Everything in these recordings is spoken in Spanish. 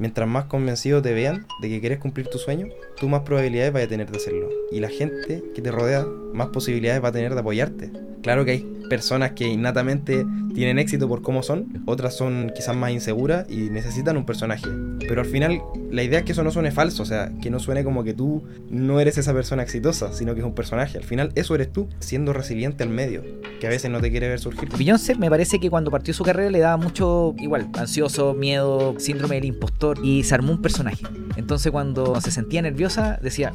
Mientras más convencido te vean de que quieres cumplir tu sueño, tú más probabilidades vas a tener de hacerlo. Y la gente que te rodea, más posibilidades va a tener de apoyarte. Claro que hay personas que innatamente tienen éxito por cómo son, otras son quizás más inseguras y necesitan un personaje. Pero al final la idea es que eso no suene falso, o sea, que no suene como que tú no eres esa persona exitosa, sino que es un personaje. Al final eso eres tú, siendo resiliente al medio, que a veces no te quiere ver surgir. Beyoncé me parece que cuando partió su carrera le daba mucho, igual, ansioso, miedo, síndrome del impostor y se armó un personaje. Entonces cuando se sentía nerviosa decía,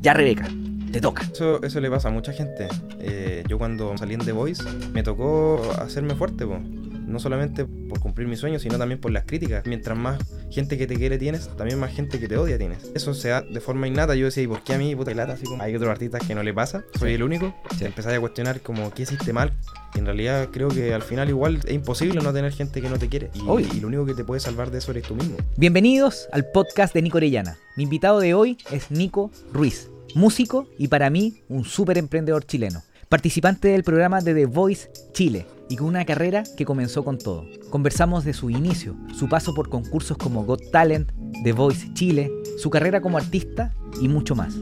ya Rebeca, te toca. Eso, eso le pasa a mucha gente. Eh, yo cuando salí en The Voice me tocó hacerme fuerte, po. no solamente por cumplir mis sueños, sino también por las críticas. Mientras más gente que te quiere tienes, también más gente que te odia tienes. Eso se da de forma innata. Yo decía, ¿y por qué a mí, puta lata? Así como hay otros artistas que no le pasa, soy el único. Sí. Empezáis a cuestionar como, ¿qué hiciste mal? Y en realidad creo que al final igual es imposible no tener gente que no te quiere. Y, Obvio. y lo único que te puede salvar de eso eres tú mismo. Bienvenidos al podcast de Nico Orellana. Mi invitado de hoy es Nico Ruiz, músico y para mí un súper emprendedor chileno. Participante del programa de The Voice Chile y con una carrera que comenzó con todo. Conversamos de su inicio, su paso por concursos como Got Talent, The Voice Chile, su carrera como artista y mucho más.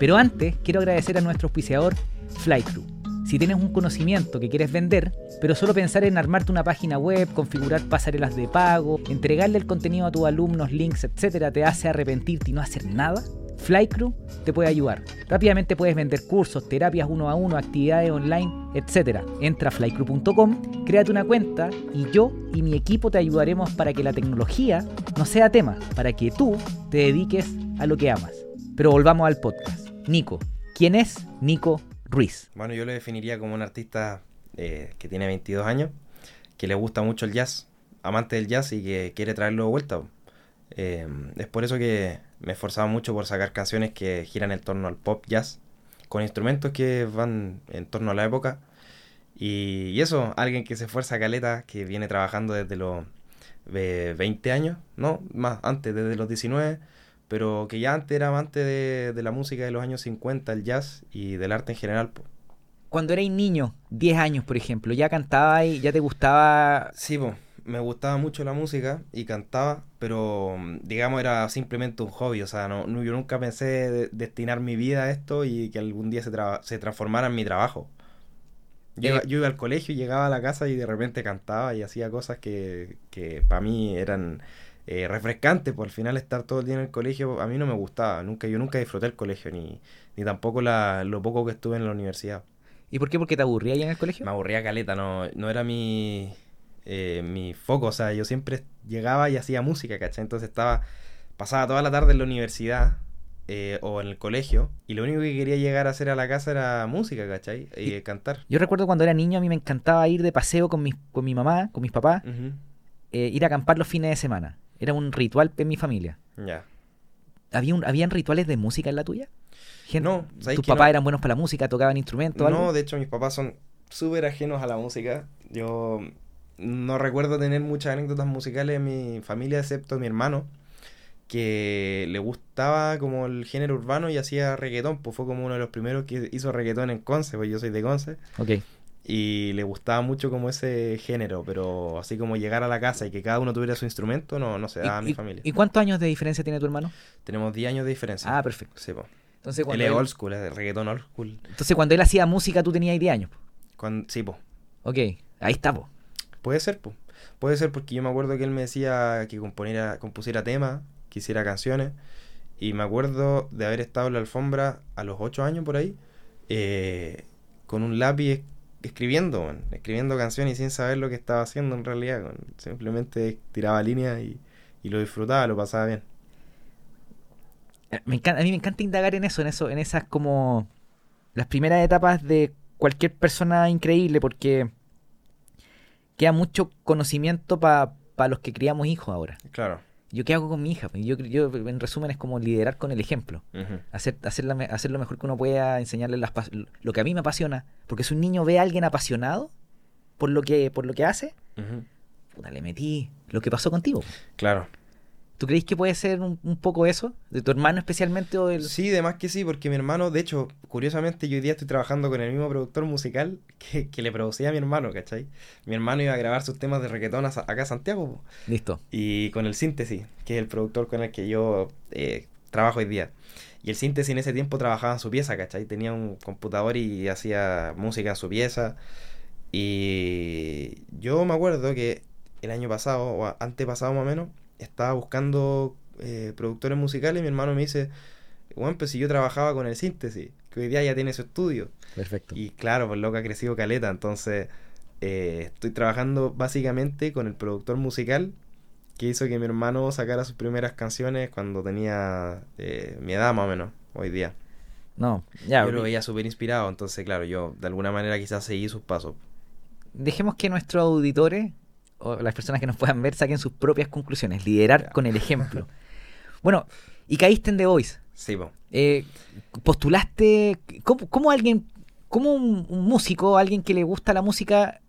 Pero antes quiero agradecer a nuestro auspiciador Flycrew. Si tienes un conocimiento que quieres vender, pero solo pensar en armarte una página web, configurar pasarelas de pago, entregarle el contenido a tus alumnos, links, etcétera, te hace arrepentirte y no hacer nada, Flycrew te puede ayudar. Rápidamente puedes vender cursos, terapias uno a uno, actividades online, etcétera. Entra a flycrew.com, créate una cuenta y yo y mi equipo te ayudaremos para que la tecnología no sea tema, para que tú te dediques a lo que amas. Pero volvamos al podcast. Nico, ¿quién es Nico Ruiz? Bueno, yo lo definiría como un artista eh, que tiene 22 años, que le gusta mucho el jazz, amante del jazz y que quiere traerlo de vuelta. Eh, es por eso que me esforzaba mucho por sacar canciones que giran en torno al pop jazz, con instrumentos que van en torno a la época. Y, y eso, alguien que se esfuerza caleta, que viene trabajando desde los eh, 20 años, no, más antes, desde los 19, pero que ya antes era amante de, de la música de los años 50, el jazz y del arte en general. po. Cuando erais niño, 10 años por ejemplo, ya cantabais, ya te gustaba... Sí, po, me gustaba mucho la música y cantaba, pero mm, digamos era simplemente un hobby, o sea, no, no- yo nunca pensé de- destinar mi vida a esto y que algún día se, tra- se transformara en mi trabajo. Yo, Eh, iba, yo iba al colegio, llegaba a la casa y de repente cantaba y hacía cosas que, que para mí eran eh, refrescantes, por al final estar todo el día en el colegio a mí no me gustaba, nunca, yo nunca disfruté el colegio ni, ni tampoco la, lo poco que estuve en la universidad. ¿Y por qué? ¿Porque te aburría ya en el colegio? Me aburría caleta, no, no era mi, eh, mi foco, o sea, yo siempre llegaba y hacía música, ¿cachai? Entonces estaba, pasaba toda la tarde en la universidad eh, o en el colegio y lo único que quería llegar a hacer a la casa era música, ¿cachai? Y, Y- cantar. Yo recuerdo cuando era niño a mí me encantaba ir de paseo con mi, con mi mamá, con mis papás, eh, ir a acampar los fines de semana. Era un ritual en mi familia. Ya. ¿Había un- ¿Habían rituales de música en la tuya? Gente- No, ¿sabes ¿Tus papás no? eran buenos para la música, tocaban instrumentos? algo? No, de hecho mis papás son súper ajenos a la música. Yo no recuerdo tener muchas anécdotas musicales en mi familia, excepto mi hermano, que le gustaba como el género urbano y hacía reggaetón, pues fue como uno de los primeros que hizo reggaetón en Conce, pues yo soy de Conce, Ok. y le gustaba mucho como ese género, pero así como llegar a la casa y que cada uno tuviera su instrumento, no, no se ¿Y, daba en mi familia. y cuántos años de diferencia tiene tu hermano? Tenemos 10 años de diferencia. Ah, perfecto. Sí, pues. Entonces Él cuando, es él, old school, es reggaetón old school. entonces cuando él hacía música tú tenías 10 años. Cuando, sí, pues. Ok, ahí está, po. Puede ser, pues. Puede ser porque yo me acuerdo que él me decía que componiera, compusiera temas, que hiciera canciones. Y me acuerdo de haber estado en la alfombra a los 8 años por ahí, eh, con un lápiz es- escribiendo, escribiendo canciones y sin saber lo que estaba haciendo en realidad. Simplemente tiraba líneas y, y lo disfrutaba, lo pasaba bien. Eh, Me encanta, a mí me encanta indagar en eso, en eso, en esas como las primeras etapas de cualquier persona increíble, porque queda mucho conocimiento para los que criamos hijos ahora. Claro. ¿Yo qué hago con mi hija? Pues Yo, yo en resumen es como liderar con el ejemplo. Hacer, hacer, la hacer lo mejor que uno pueda, enseñarle las, lo que a mí me apasiona. Porque si un niño ve a alguien apasionado por lo que, por lo que hace, Ujú. puta, le metí lo que pasó contigo. Claro. ¿Tú crees que puede ser un, un poco eso? ¿De tu hermano especialmente o del...? Sí, de más que sí, porque mi hermano, de hecho, curiosamente, yo hoy día estoy trabajando con el mismo productor musical que, que le producía a mi hermano, ¿cachai? Mi hermano iba a grabar sus temas de reggaetón a- acá a Santiago. Listo. y con el Síntesis, que es el productor con el que yo eh, trabajo hoy día. Y el Síntesis en ese tiempo trabajaba en su pieza, ¿cachai? Tenía un computador y hacía música en su pieza. Y yo me acuerdo que el año pasado, o antepasado más o menos, estaba buscando eh, productores musicales y mi hermano me dice, bueno, pues si yo trabajaba con el Síntesis, que hoy día ya tiene su estudio. Perfecto. Y claro, pues loco ha crecido caleta, entonces eh, estoy trabajando básicamente con el productor musical que hizo que mi hermano sacara sus primeras canciones cuando tenía eh, mi edad más o menos, hoy día. No, ya. yo lo veía súper inspirado, entonces claro, yo de alguna manera quizás seguí sus pasos. Dejemos que nuestros auditores o las personas que nos puedan ver saquen sus propias conclusiones. Liderar con el ejemplo. bueno, y caíste en The Voice. Sí, po. Eh, postulaste. ¿Cómo, cómo alguien, cómo un, un músico, alguien que le gusta la música,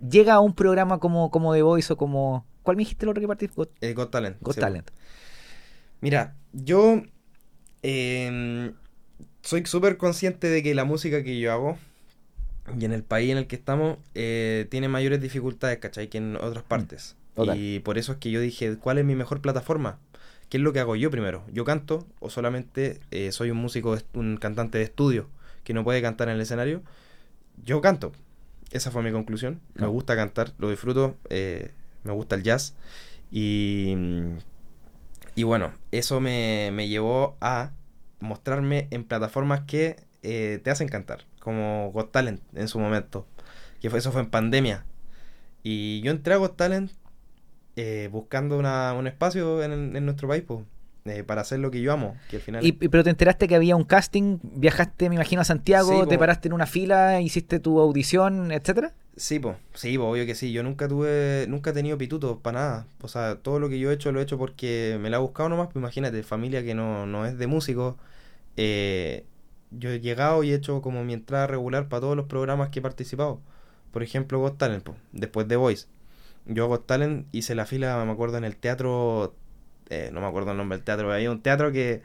llega a un programa como, como The Voice o como. ¿Cuál me dijiste el otro que partiste? Got, Eh, Got Talent. Got sí. Talent. Mira, yo em, soy súper consciente de que la música que yo hago y en el país en el que estamos eh, tiene mayores dificultades, ¿cachai? Que en otras partes. total. Y por eso es que yo dije, ¿cuál es mi mejor plataforma? ¿Qué es lo que hago yo primero? ¿Yo canto o solamente eh, soy un músico, un cantante de estudio que no puede cantar en el escenario? Yo canto. Esa fue mi conclusión. Me No. gusta cantar, lo disfruto, eh, me gusta el jazz. Y, y bueno, eso me, me llevó a mostrarme en plataformas que te hacen cantar, como Got Talent en su momento. Que fue, eso fue en pandemia. Y yo entré a Got Talent eh, buscando una- un espacio en, en nuestro país po, eh, para hacer lo que yo amo. Que al final Y, pero te enteraste que había un casting, viajaste, me imagino, a Santiago, Sí, te paraste en una fila, hiciste tu audición, etcétera. Sí, pues, sí, po, obvio que sí. Yo nunca tuve, nunca he tenido pitutos para nada. O sea, todo lo que yo he hecho lo he hecho porque me la he buscado nomás. Pues imagínate, familia que no, no es de músicos. eh, yo he llegado y he hecho como mi entrada regular para todos los programas que he participado. Por ejemplo, Got Talent, después de Voice. Yo a Got Talent hice la fila, me acuerdo, en el teatro, eh, no me acuerdo el nombre del teatro, pero había un teatro que,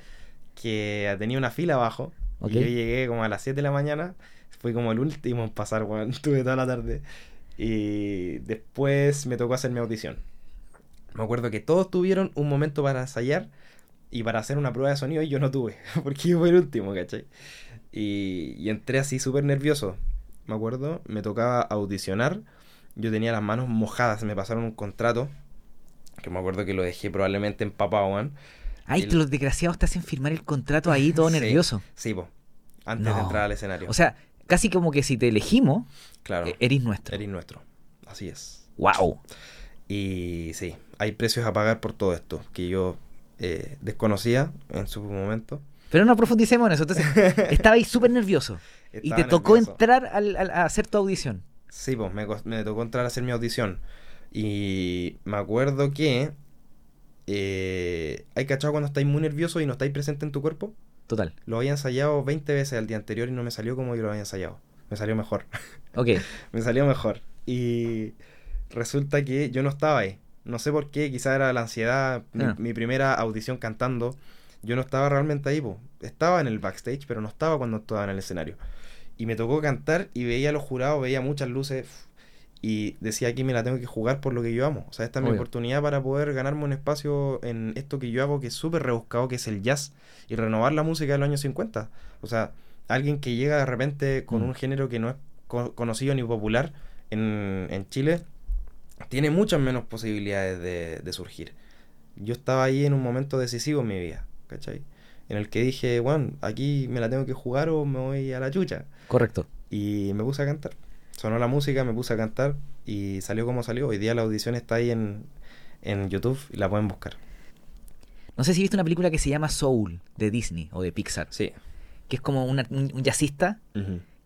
que tenía una fila abajo. Y yo llegué como a las 7 de la mañana. Fui como el último en pasar, weón. Estuve toda la tarde. Y después me tocó hacer mi audición. Me acuerdo que todos tuvieron un momento para ensayar y para hacer una prueba de sonido y yo no tuve, porque yo fui el último, ¿cachai? Y, y entré así súper nervioso. Me acuerdo, me tocaba audicionar. Yo tenía las manos mojadas, me pasaron un contrato. Que me acuerdo que lo dejé probablemente empapado, weón. Ay, El- los desgraciados te hacen firmar el contrato ahí todo Sí. nervioso. Sí, po. Antes No. de entrar al escenario. O sea, casi como que si te elegimos, claro, eh, eres nuestro. eres nuestro. Así es. Wow. Y sí, hay precios a pagar por todo esto que yo eh, desconocía en su momento. Pero no profundicemos en eso. Entonces, estaba ahí súper nervioso. y te tocó nervioso. entrar al- al- a hacer tu audición. Sí, pues me, tocó entrar a hacer mi audición. Y me acuerdo que eh, hay cachado cuando estáis muy nervioso y no estáis presente en tu cuerpo. Total. Lo había ensayado 20 veces el día anterior y no me salió como yo lo había ensayado. Me salió mejor. Ok. me salió mejor. Y resulta que yo no estaba ahí. No sé por qué, quizá era la ansiedad, mi, Ah. mi primera audición cantando. Yo no estaba realmente ahí, po. estaba en el backstage, pero no estaba cuando estaba en el escenario. Y me tocó cantar y veía a los jurados, veía muchas luces y decía aquí me la tengo que jugar por lo que yo amo. O sea, esta es mi oportunidad para poder ganarme un espacio en esto que yo hago que es súper rebuscado, que es el jazz y renovar la música de los años 50. O sea, alguien que llega de repente con Mm. un género que no es co- conocido ni popular en, en Chile, tiene muchas menos posibilidades de, de surgir. Yo estaba ahí en un momento decisivo en mi vida, ¿cachai? En el que dije, bueno, aquí me la tengo que jugar o me voy a la chucha. Correcto. Y me puse a cantar. Sonó la música, me puse a cantar y salió como salió. Hoy día la audición está ahí en, en YouTube y la pueden buscar. No sé si viste una película que se llama Soul de Disney o de Pixar, Sí. que es como una- un, un jazzista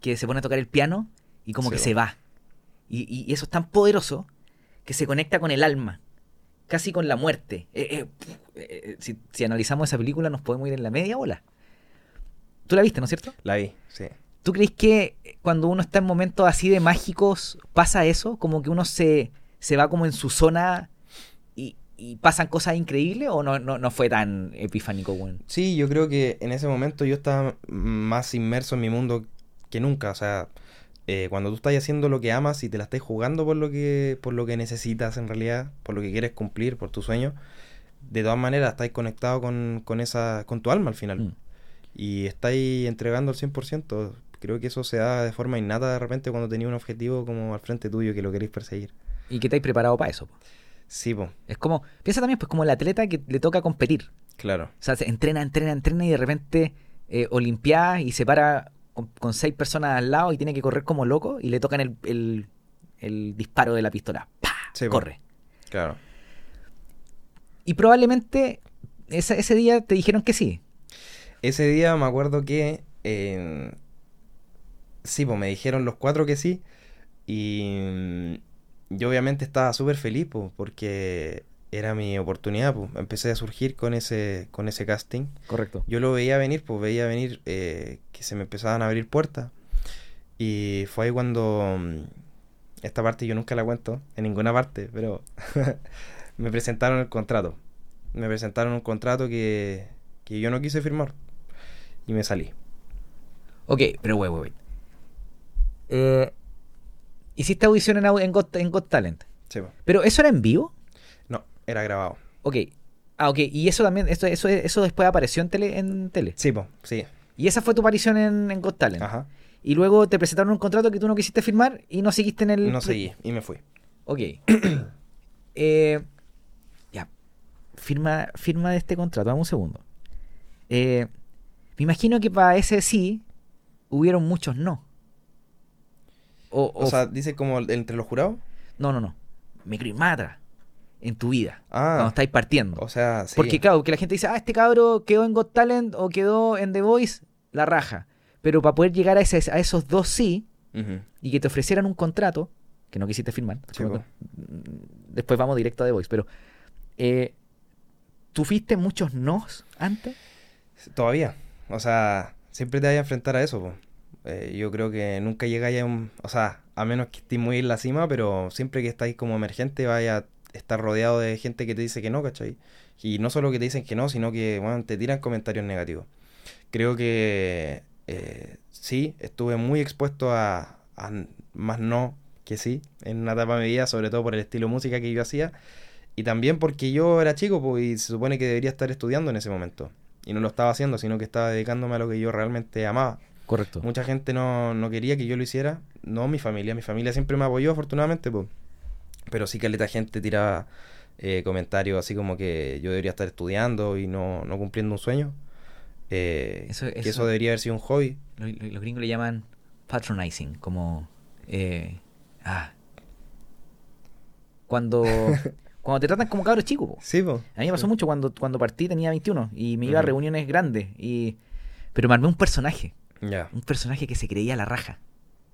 que se pone a tocar el piano y como Sí, que se va. Y- y eso es tan poderoso que se conecta con el alma, casi con la muerte. Eh, eh, eh, si, si analizamos esa película nos podemos ir en la media ola. Tú la viste, ¿no es cierto? La vi, sí. ¿Tú crees que cuando uno está en momentos así de mágicos pasa eso? Como que uno se, se va como en su zona y, y pasan cosas increíbles o no, no, no fue tan epifánico, weón? Sí, yo creo que en ese momento yo estaba más inmerso en mi mundo que nunca. O sea, eh, cuando tú estás haciendo lo que amas y te la estás jugando por lo que, por lo que necesitas en realidad, por lo que quieres cumplir, por tu sueño, de todas maneras estás conectado con, con esa, con tu alma al final. Mm. Y estáis entregando al 100%. Creo que eso se da de forma innata de repente cuando tenéis un objetivo como al frente tuyo que lo queréis perseguir. Y que estáis preparado para eso. po. Sí, pues, Es como, piensa también, pues como el atleta que le toca competir. claro. O sea, se entrena, entrena, entrena y de repente eh, olimpiada y se para con, con seis personas al lado y tiene que correr como loco y le tocan el, el, el disparo de la pistola. ¡Pah! Sí, Corre. Claro. Y probablemente ese, ese día te dijeron que sí. Ese día me acuerdo que. eh, sí, pues me dijeron los cuatro que sí. Y mm, yo obviamente estaba súper feliz, pues, porque era mi oportunidad, pues. Empecé a surgir con ese, con ese casting. Correcto. Yo lo veía venir, pues veía venir eh, que se me empezaban a abrir puertas. Y fue ahí cuando. mm, Esta parte yo nunca la cuento en ninguna parte, pero me presentaron el contrato. Me presentaron un contrato que, que yo no quise firmar. Y me salí. Ok, pero wey, wey, wey. Eh, hiciste audición en, en, Got, en Got Talent. Sí. Pero eso era en vivo. Era grabado. Ok. Ah, ok. Y eso también, eso, eso, eso después apareció en tele, en tele. Sí, po, sí. Y esa fue tu aparición en, en Got Talent. Ajá. Y luego te presentaron un contrato que tú no quisiste firmar y no seguiste en el. No seguí y me fui. Ok. Eh, ya. Firma, firma de este contrato. Dame un segundo. Eh, me imagino que para ese sí hubieron muchos no. O, O o- sea, dice como entre los jurados. no, no, no. Micromatra en tu vida. Cuando Ah, estáis partiendo. o sea, sí. Porque, claro, que la gente dice, ah, este cabro quedó en Got Talent o quedó en The Voice, la raja. Pero para poder llegar a, ese- a esos dos sí y que te ofrecieran un contrato, que no quisiste firmar, Sí, después vamos directo a The Voice, pero eh, ¿tú fuiste muchos nos antes? Todavía. O sea, siempre te vas a enfrentar a eso. Eh, yo creo que nunca llegáis a un... O sea, a menos que estéis muy en la cima, pero siempre que estáis como emergente vaya estar rodeado de gente que te dice que no, ¿cachai? Y no solo que te dicen que no, sino que bueno, te tiran comentarios negativos. Creo que eh, sí, estuve muy expuesto a, más no que sí en una etapa de mi vida, sobre todo por el estilo de música que yo hacía. Y también porque yo era chico pues, y se supone que debería estar estudiando en ese momento. Y no lo estaba haciendo, sino que estaba dedicándome a lo que yo realmente amaba. Correcto. Mucha gente no, no quería que yo lo hiciera. No mi familia. Mi familia siempre me apoyó, afortunadamente. pues. Pero sí que la gente tiraba eh, comentarios así como que yo debería estar estudiando y no, no cumpliendo un sueño. Eh, Eso- que eso- eso debería haber sido un hobby. Los, los gringos le llaman patronizing, como... eh, ah, cuando, cuando te tratan como cabros chicos. po. Sí, pues. A mí me pasó mucho cuando, cuando partí, tenía 21 y me iba a reuniones grandes. Y, pero me armé un personaje, un personaje que se creía la raja.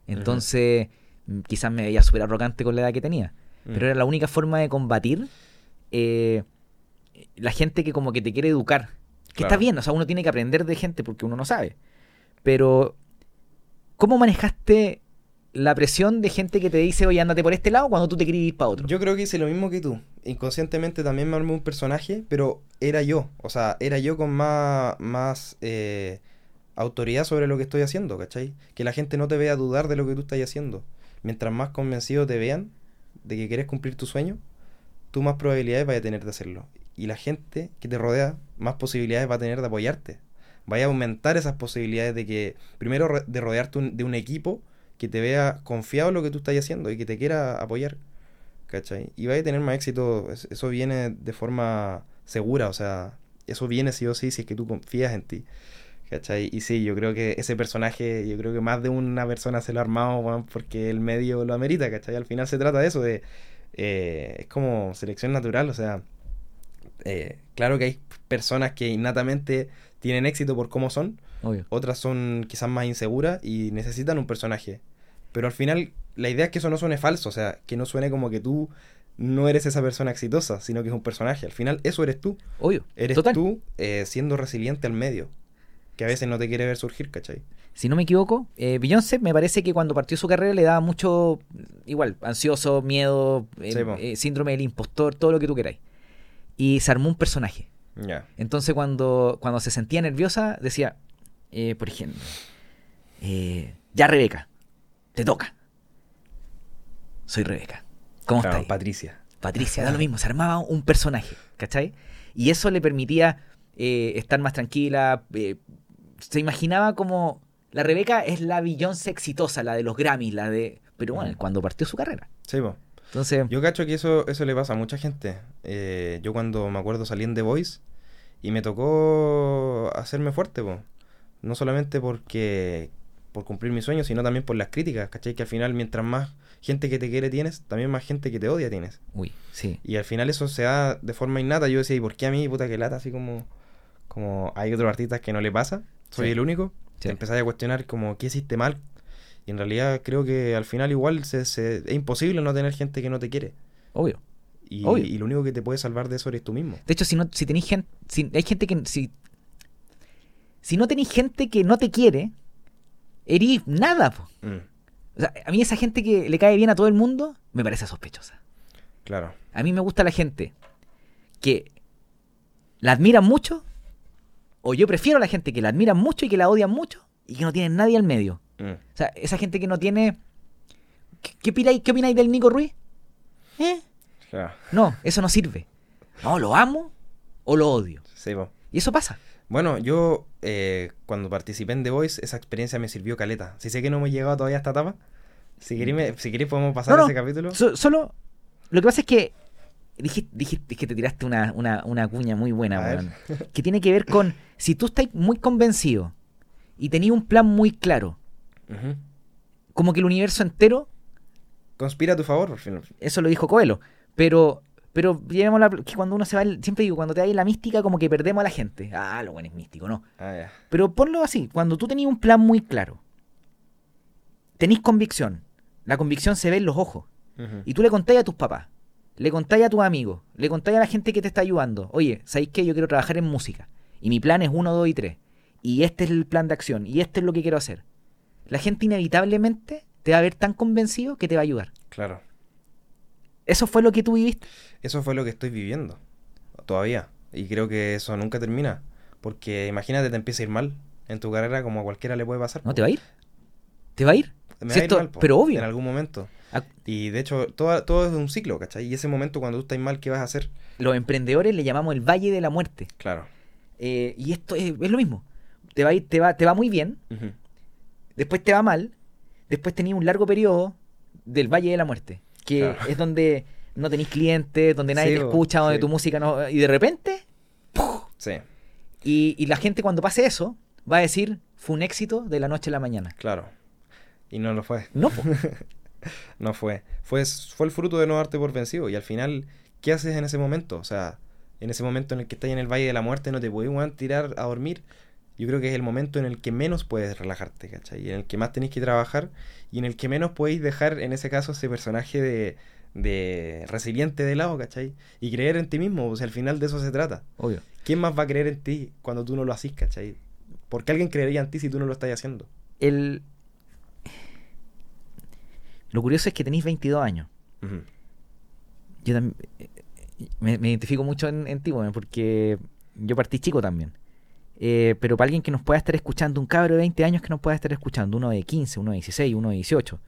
Entonces, mm, quizás me veía súper arrogante con la edad que tenía. Pero Mm. era la única forma de combatir eh, la gente que como que te quiere educar. Que está bien, o sea, uno tiene que aprender de gente porque uno no sabe. Pero, ¿cómo manejaste la presión de gente que te dice, oye, ándate por este lado cuando tú te quieres ir para otro? Yo creo que hice lo mismo que tú. Inconscientemente también me armé un personaje, pero era yo. O sea, era yo con más, más eh, autoridad sobre lo que estoy haciendo, ¿cachai? Que la gente no te vea dudar de lo que tú estás haciendo. Mientras más convencido te vean de que quieres cumplir tu sueño, tú más probabilidades vas a tener de hacerlo. Y la gente que te rodea, más posibilidades va a tener de apoyarte. Vaya a aumentar esas posibilidades de que, primero, ro- de rodearte un- de un equipo que te vea confiado en lo que tú estás haciendo y que te quiera apoyar. ¿Cachai? Y vaya a tener más éxito, es- eso viene de forma segura, o sea, eso viene sí o sí si es que tú confías en ti. ¿Cachai? Y sí, yo creo que ese personaje, yo creo que más de una persona se lo ha armado, porque el medio lo amerita, ¿cachai? Al final se trata de eso, de... eh, es como selección natural, o sea, eh, claro que hay personas que innatamente tienen éxito por cómo son, Obvio. otras son quizás más inseguras y necesitan un personaje. Pero al final, la idea es que eso no suene falso, o sea, que no suene como que tú no eres esa persona exitosa, sino que es un personaje. Al final, eso eres tú. Obvio. Eres Total. tú eh, siendo resiliente al medio, que a veces no te quiere ver surgir, ¿cachai? Si no me equivoco, eh, Beyoncé me parece que cuando partió su carrera le daba mucho, igual, ansioso, miedo, eh, Sí, eh, síndrome del impostor, todo lo que tú queráis. y se armó un personaje. Ya. Entonces cuando, cuando se sentía nerviosa decía, eh, por ejemplo, ya Rebeca, te toca. Soy Rebeca. ¿Cómo Claro, estás? Patricia. Patricia, da lo mismo, se armaba un personaje, ¿cachai? Y eso le permitía eh, estar más tranquila. eh, se imaginaba como la Rebeca es la Beyoncé exitosa, la de los Grammys, la de... Pero bueno, Ujú. cuando partió su carrera. Sí, po. Entonces, Yo cacho que eso, eso le pasa a mucha gente. Eh, yo cuando me acuerdo salí en The Voice y me tocó hacerme fuerte, po. No solamente porque por cumplir mis sueños, sino también por las críticas, ¿cachai? Que al final mientras más gente que te quiere tienes, también más gente que te odia tienes. uy, sí. Y al final eso se da de forma innata. Yo decía, ¿y por qué a mí, puta que lata? Así como, como hay otros artistas que no le pasa, soy Sí. el único. Sí. Te empezás a cuestionar como, ¿qué hiciste mal? Y en realidad creo que al final igual se, se- es imposible no tener gente que no te quiere. Obvio. Y, Obvio. y lo único que te puede salvar de eso eres tú mismo. De hecho, si no, si tenéis gente, si hay gente que si, si no tenéis gente que no te quiere, erís nada. Mm, O sea, a mí esa gente que le cae bien a todo el mundo me parece sospechosa. claro, A mí me gusta la gente que la admiran mucho, o yo prefiero a la gente que la admiran mucho y que la odian mucho y que no tienen nadie al medio. mm, O sea, esa gente que no tiene. ¿Qué, qué opináis, qué opináis del Nico Ruiz? ¿Eh? No, eso no sirve. No, lo amo o lo odio. Sí, po. Y eso pasa. Bueno, yo eh, cuando participé en The Voice, esa experiencia me sirvió caleta. Si sé que no hemos llegado todavía a esta etapa, si queréis, si queréis podemos pasar No, no. ese capítulo. So- solo. Lo que pasa es que. Dijiste, dijiste que te tiraste una, una, una cuña muy buena, weón. Que tiene que ver con. Si tú estás muy convencido y tenías un plan muy claro, como que el universo entero, Conspira a tu favor, por fin. eso lo dijo Coelho, pero. Pero llevemos la, que cuando uno se va, siempre digo, cuando te en la mística, como que perdemos a la gente. Ah, lo bueno es místico, no. Ah. Pero ponlo así, cuando tú tenías un plan muy claro, tenés convicción, la convicción se ve en los ojos, y tú le contáis a tus papás, le contáis a tus amigos, le contáis a la gente que te está ayudando, oye, ¿sabéis qué? Yo quiero trabajar en música, y mi plan es uno, dos y tres, y este es el plan de acción, y este es lo que quiero hacer. La gente inevitablemente te va a ver tan convencido que te va a ayudar. Claro. Eso fue lo que tú viviste. Eso fue lo que estoy viviendo. Todavía. Y creo que eso nunca termina. Porque imagínate, te empieza a ir mal en tu carrera como a cualquiera le puede pasar. ¿No te va a ir? ¿Te va a ir? Me Si va a ir esto- mal, po, pero obvio. En algún momento. Y de hecho, todo, todo es un ciclo, ¿cachai? Y ese momento cuando tú estás mal, ¿qué vas a hacer? Los emprendedores le llamamos el valle de la muerte. Claro. Eh, y esto es, es lo mismo. Te va, te, va, te va muy bien, después te va mal, después tenéis un largo periodo del Valle de la Muerte, que Claro. es donde no tenéis clientes, donde nadie Sí, te escucha, donde sí. tu música no... Y de repente, Sí, y, y la gente cuando pase eso, va a decir, fue un éxito de la noche a la mañana. claro. Y no lo fue. No. No fue. Fue, fue el fruto de no darte por vencido. Y al final, ¿qué haces en ese momento? O sea, en ese momento en el que estás en el Valle de la Muerte, no te puedes weón, tirar a dormir. Yo creo que es el momento en el que menos puedes relajarte, ¿cachai? Y en el que más tenés que trabajar y en el que menos podéis dejar, en ese caso, ese personaje de, de resiliente de lado, ¿cachai? Y creer en ti mismo, o sea, al final de eso se trata. Obvio. ¿Quién más va a creer en ti cuando tú no lo haces, ¿cachai? ¿Por qué alguien creería en ti si tú no lo estás haciendo? El... Lo curioso es que tenéis 22 años. Yo también me, me identifico mucho en, en ti, porque yo partí chico también. Eh, pero para alguien que nos pueda estar escuchando, un cabro de 20 años que nos pueda estar escuchando, uno de 15, uno de 16, uno de 18,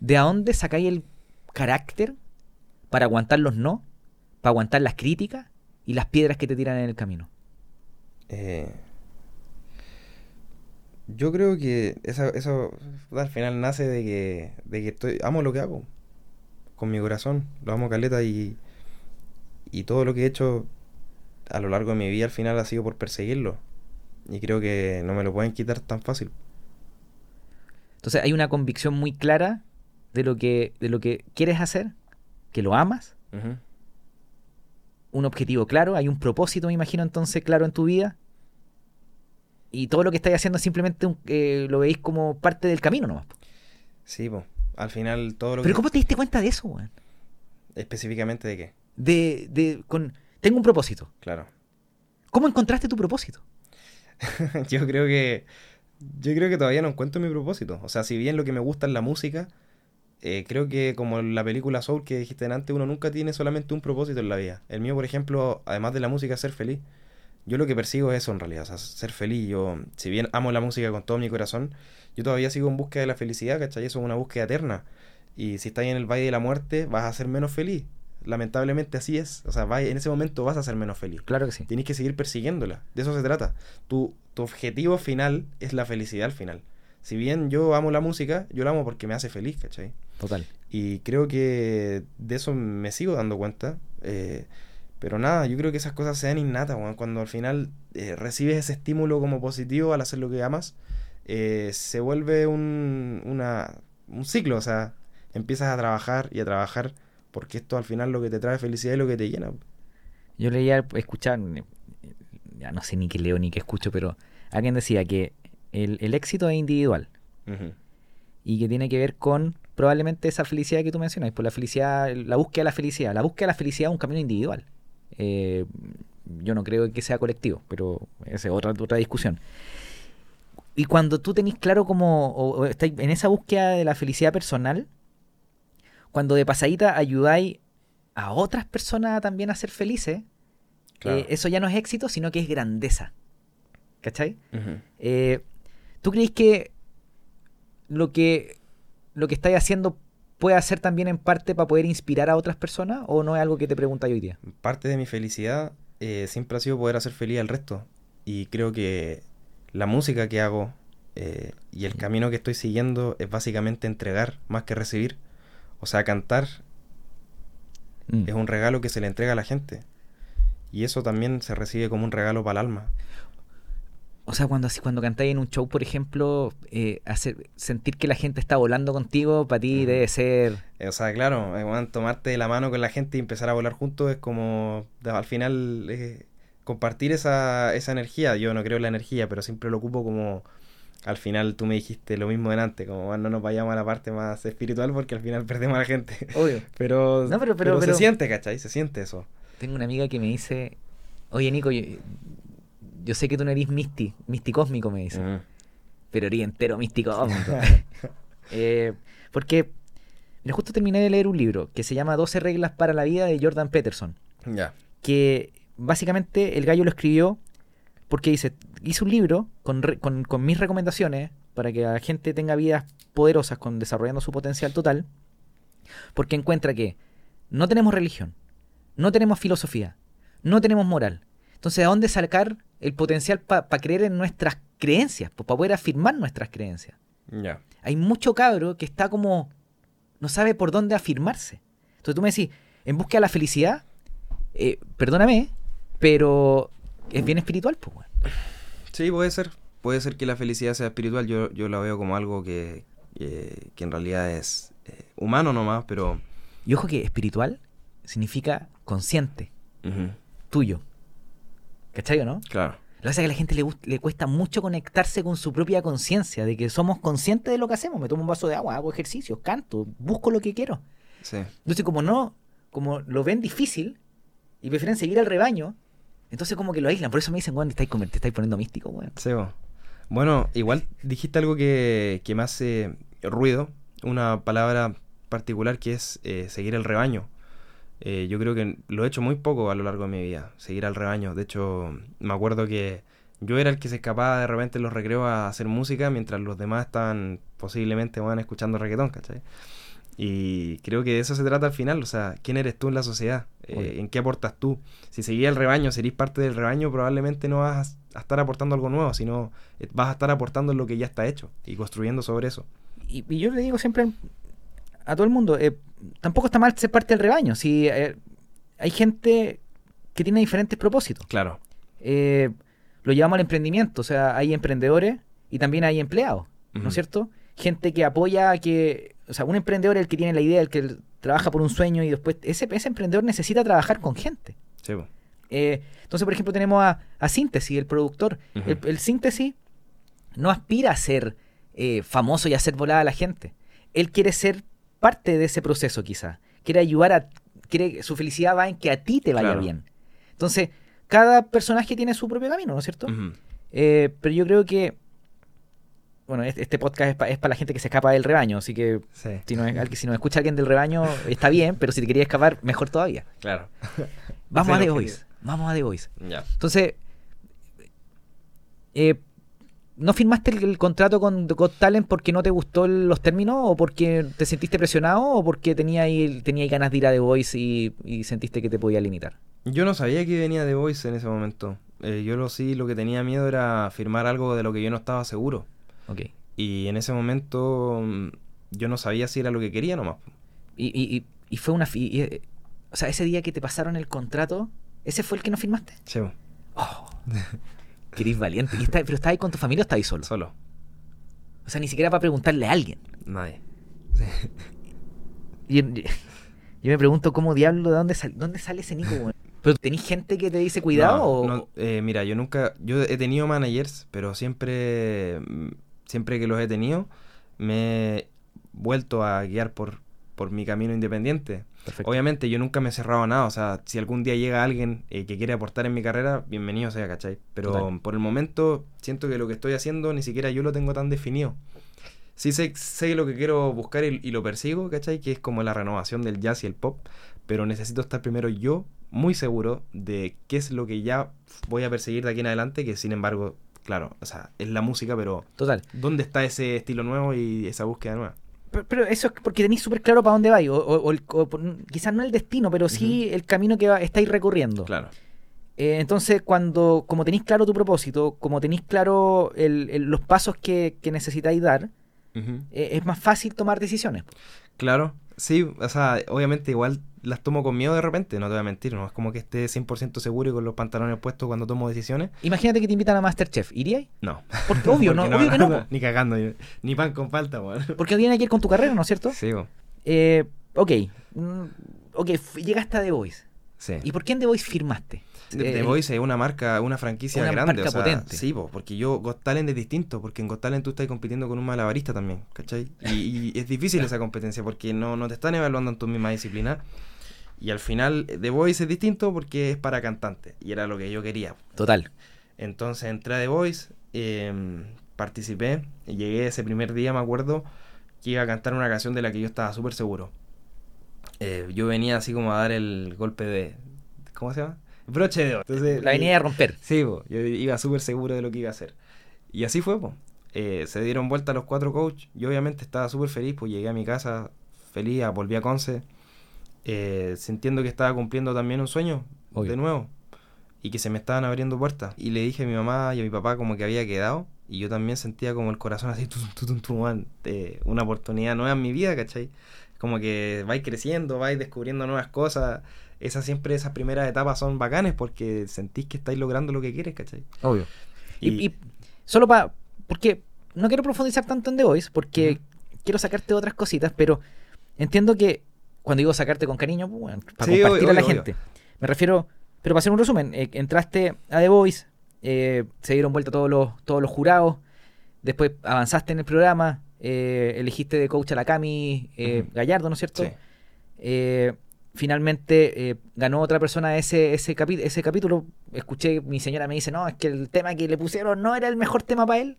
¿de dónde sacáis el carácter para aguantar los no, para aguantar las críticas y las piedras que te tiran en el camino? Eh, yo creo que esa- eso al final nace de que, de que estoy, amo lo que hago con mi corazón, lo amo caleta y, y todo lo que he hecho a lo largo de mi vida al final ha sido por perseguirlo y creo que no me lo pueden quitar tan fácil. Entonces hay una convicción muy clara de lo que, de lo que quieres hacer, que lo amas, un objetivo claro, hay un propósito, me imagino, entonces claro en tu vida. Y todo lo que estáis haciendo simplemente un- eh, lo veis como parte del camino nomás. Sí, po. al final todo lo Pero que... ¿cómo te diste cuenta de eso, weón? Específicamente de qué, De, de, con, tengo un propósito. claro. ¿Cómo encontraste tu propósito? yo creo que yo creo que todavía no encuentro mi propósito. O sea, si bien lo que me gusta es la música, eh, creo que como la película Soul que dijiste antes, uno nunca tiene solamente un propósito en la vida. El mío, por ejemplo, además de la música, es ser feliz. Yo lo que persigo es eso en realidad, o sea, ser feliz. Yo, si bien amo la música con todo mi corazón, yo todavía sigo en búsqueda de la felicidad, ¿cachai? Eso es una búsqueda eterna. Y si estás en el valle de la muerte, vas a ser menos feliz. Lamentablemente así es. O sea, en ese momento vas a ser menos feliz. Claro que sí. Tienes que seguir persiguiéndola. De eso se trata. Tu, tu objetivo final es la felicidad al final. Si bien yo amo la música, yo la amo porque me hace feliz, ¿cachai? Total. Y creo que de eso me sigo dando cuenta. Eh, pero nada, yo creo que esas cosas se dan innatas, cuando al final eh, recibes ese estímulo como positivo al hacer lo que amas, eh, se vuelve un, una, un ciclo, o sea, empiezas a trabajar y a trabajar porque esto al final lo que te trae felicidad y lo que te llena. Yo leía, escuchar, ya no sé ni qué leo ni qué escucho, pero alguien decía que el, el éxito es individual y que tiene que ver con probablemente esa felicidad que tú mencionas, por pues la felicidad, la búsqueda de la felicidad. La búsqueda de la felicidad es un camino individual. Eh, yo no creo que sea colectivo, pero esa es otra, otra discusión. Y cuando tú tenés claro como, o, estáis en esa búsqueda de la felicidad personal, cuando de pasadita ayudáis a otras personas también a ser felices, eh, eso ya no es éxito, sino que es grandeza. ¿Cachai? Eh, ¿Tú crees que lo que lo que estáis haciendo puede hacer también en parte para poder inspirar a otras personas o no es algo que te pregunta hoy día? Parte de mi felicidad eh, siempre ha sido poder hacer feliz al resto y creo que la música que hago eh, y el camino que estoy siguiendo es básicamente entregar más que recibir. O sea, cantar mm. es un regalo que se le entrega a la gente. Y eso también se recibe como un regalo para el alma. O sea, cuando, cuando cantáis en un show, por ejemplo, eh, hacer, sentir que la gente está volando contigo, para ti debe ser... Eh, o sea, claro, eh, tomarte la mano con la gente y empezar a volar juntos es como, al final, compartir esa, esa energía. Yo no creo en la energía, pero siempre lo ocupo como, al final tú me dijiste lo mismo delante, como no nos vayamos a la parte más espiritual porque al final perdemos a la gente. Obvio. pero, pero, se siente, ¿cachai? Se siente eso. Tengo una amiga que me dice, oye Nico, yo sé que tú no eres misti, misticósmico, me dice. Pero eres entero misticósmico. eh, porque, mira, justo terminé de leer un libro que se llama 12 reglas para la vida de Jordan Peterson. Ya. Que básicamente el gallo lo escribió porque dice, hice un libro con, con, con mis recomendaciones para que la gente tenga vidas poderosas con desarrollando su potencial total, porque encuentra que no tenemos religión, no tenemos filosofía, no tenemos moral. Entonces, ¿a dónde sacar el potencial para creer en nuestras creencias, para poder afirmar nuestras creencias. Hay mucho cabro que está como, no sabe por dónde afirmarse. Entonces tú me decís, en busca de la felicidad, eh, perdóname, pero es bien espiritual, pues, bueno. Sí, puede ser. Puede ser que la felicidad sea espiritual. Yo, yo la veo como algo que, que, en realidad es eh, humano nomás, pero... Y ojo que espiritual significa consciente, tuyo. ¿Cachai o no? Claro. Lo que pasa es que a la gente le, le cuesta mucho conectarse con su propia conciencia, de que somos conscientes de lo que hacemos. Me tomo un vaso de agua, hago ejercicios, canto, busco lo que quiero. Sí. Entonces, como no, como lo ven difícil y prefieren seguir al rebaño, entonces como que lo aíslan. Por eso me dicen, bueno, te estáis, te estáis poniendo místico, weón. Sí, bueno, igual dijiste algo que, que me hace ruido, una palabra particular que es eh, seguir el rebaño. Eh, yo creo que lo he hecho muy poco a lo largo de mi vida, seguir al rebaño. De hecho, me acuerdo que yo era el que se escapaba de repente en los recreos a hacer música mientras los demás estaban posiblemente van escuchando reggaetón, ¿cachai? Y creo que de eso se trata al final, o sea, ¿quién eres tú en la sociedad? Eh, ¿En qué aportas tú? Si seguís el rebaño, serís parte del rebaño, probablemente no vas a estar aportando algo nuevo, sino eh, vas a estar aportando en lo que ya está hecho y construyendo sobre eso. Y, y yo le digo siempre a todo el mundo, eh, tampoco está mal ser parte del rebaño. Si eh, hay gente que tiene diferentes propósitos. Claro. Eh, lo llevamos al emprendimiento, o sea, hay emprendedores y también hay empleados, ¿no es cierto? Gente que apoya que, o sea, un emprendedor es el que tiene la idea, el que trabaja por un sueño y después ese, ese emprendedor necesita trabajar con gente. Sí. entonces, por ejemplo, tenemos a, a Síntesis, el productor. el, Síntesis no aspira a ser famoso y a hacer volada a la gente. Él quiere ser parte de ese proceso quizá. Quiere ayudar a... Quiere, su felicidad va en que a ti te vaya bien. Entonces, cada personaje tiene su propio camino, ¿no es cierto? Eh, pero yo creo que bueno, este, este podcast es para la gente que se escapa del rebaño, así que Sí, si nos, si nos escucha alguien del rebaño está bien, pero si te quería escapar, mejor todavía. claro. Vamos a The Voice, vamos a The Voice. Ya. Entonces, eh, ¿no firmaste el, el contrato con The Got Talent porque no te gustó el- los términos o porque te sentiste presionado o porque tenía ahí, tenía ganas de ir a The Voice y, y sentiste que te podía limitar? Yo no sabía que venía de Voice en ese momento. Eh, yo lo sí, lo que tenía miedo era firmar algo de lo que yo no estaba seguro. Ok. Y en ese momento mm, yo no sabía si era lo que quería nomás. Y, y, y- y fue una... eh, o sea, ese día que te pasaron el contrato, ¿ese fue el que no firmaste? Sí, Oh, que eres valiente. Y está- ¿Pero estás ahí con tu familia o estás ahí solo? solo. O sea, ni siquiera para preguntarle a alguien. Nadie. Y, y- yo me pregunto cómo diablo, ¿de dónde, sal- dónde sale ese Nico? ¿Pero tenés gente que te dice cuidado No, o...? no, eh, mira, yo nunca, yo he tenido managers, pero siempre, siempre que los he tenido, me he vuelto a guiar por, por mi camino independiente. Perfecto. Obviamente yo nunca me he cerrado a nada, o sea, si algún día llega alguien eh, que quiere aportar en mi carrera, bienvenido sea, ¿cachai? Pero Total. por el momento siento que lo que estoy haciendo ni siquiera yo lo tengo tan definido. Sí sé, sé lo que quiero buscar y, y lo persigo, ¿cachai? Que es como la renovación del jazz y el pop, pero necesito estar primero yo muy seguro de qué es lo que ya voy a perseguir de aquí en adelante, que sin embargo, claro, o sea, es la música, pero Total. ¿dónde está ese estilo nuevo y esa búsqueda nueva? Pero, pero eso es porque tenéis súper claro para dónde vais. O, o- o el- o por- quizás no el destino, pero sí el camino que va- estáis recorriendo. Claro. Eh, entonces, cuando, como tenéis claro tu propósito, como tenéis claro el- el- los pasos que, que necesitáis dar, eh, es más fácil tomar decisiones. Claro, sí, o sea, obviamente igual las tomo con miedo de repente, no te voy a mentir, no es como que esté 100% seguro y con los pantalones puestos cuando tomo decisiones. Imagínate que te invitan a Masterchef. ¿Iríais? No. Porque obvio, no, Porque obvio que no. Ni cagando, ni, pan con falta, weón. Porque no tiene que ir con tu carrera, ¿no es cierto? Sí, bo, Eh, ok. Mm, ok, llegaste a The Voice. sí. ¿Y por qué en The Voice firmaste? The, Eh, Voice es una marca, una franquicia una grande, marca o sea, potente. sí, po, porque yo Got Talent es distinto, porque en Got Talent tú estás compitiendo con un malabarista también, ¿cachai? Y, y es difícil esa competencia porque no, no te están evaluando en tu misma disciplina. Y al final The Voice es distinto porque es para cantantes y era lo que yo quería. Total. Entonces entré a The Voice, eh, participé, y llegué ese primer día, me acuerdo, que iba a cantar una canción de la que yo estaba súper seguro. Eh, yo venía así como a dar el golpe de... ¿Cómo se llama? Broche de oro. Entonces, La venía a romper. Sí, po, yo iba súper seguro de lo que iba a hacer. Y así fue, po. Eh, se dieron vuelta los cuatro coaches. Yo obviamente estaba súper feliz, pues llegué a mi casa feliz, volví a Conce, eh, sintiendo que estaba cumpliendo también un sueño, Obvio. de nuevo, y que se me estaban abriendo puertas. Y le dije a mi mamá y a mi papá como que había quedado, y yo también sentía como el corazón así, tum, tum, tum, una oportunidad nueva en mi vida, ¿cachai? Como que vais creciendo, vais descubriendo nuevas cosas. Esas siempre, esas primeras etapas son bacanes porque sentís que estáis logrando lo que quieres, ¿cachai? Obvio. Y, Y- y solo para. Porque no quiero profundizar tanto en The Voice, porque quiero sacarte otras cositas, pero entiendo que cuando digo sacarte con cariño, pues, bueno, para Sí, compartir obvio, a la obvio, gente. Me refiero. Pero para hacer un resumen, eh, entraste a The Voice, eh, se dieron vuelta todos los, todos los jurados, después avanzaste en el programa, eh, elegiste de coach a la Cami eh, Ujú. Gallardo, ¿no es cierto? Sí. Finalmente eh, ganó otra persona ese, ese, capi- ese capítulo. Escuché, mi señora me dice, no, es que el tema que le pusieron no era el mejor tema para él.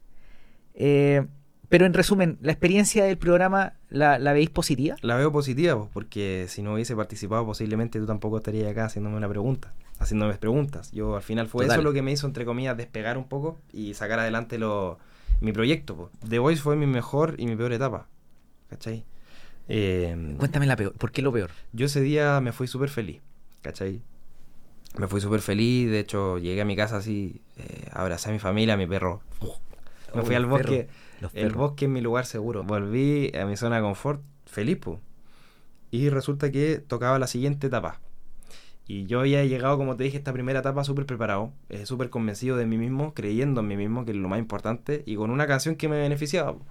Eh, pero en resumen, ¿la experiencia del programa la, la veis positiva? La veo positiva, pues, porque si no hubiese participado, posiblemente tú tampoco estarías acá haciéndome una pregunta, haciéndome preguntas. Yo al final fue Total. eso lo que me hizo, entre comillas, despegar un poco y sacar adelante lo, mi proyecto. pues. The Voice fue mi mejor y mi peor etapa, ¿cachai? Eh, Cuéntame la peor. ¿Por qué lo peor? yo ese día me fui súper feliz, ¿cachai? Me fui súper feliz, de hecho llegué a mi casa así, eh, abracé a mi familia, a mi perro. Me fui al bosque. El bosque es mi lugar seguro. Volví a mi zona de confort feliz, po. Y resulta que tocaba la siguiente etapa. Y yo había llegado, como te dije, esta primera etapa súper preparado, eh, súper convencido de mí mismo, creyendo en mí mismo, que es lo más importante, y con una canción que me beneficiaba. po.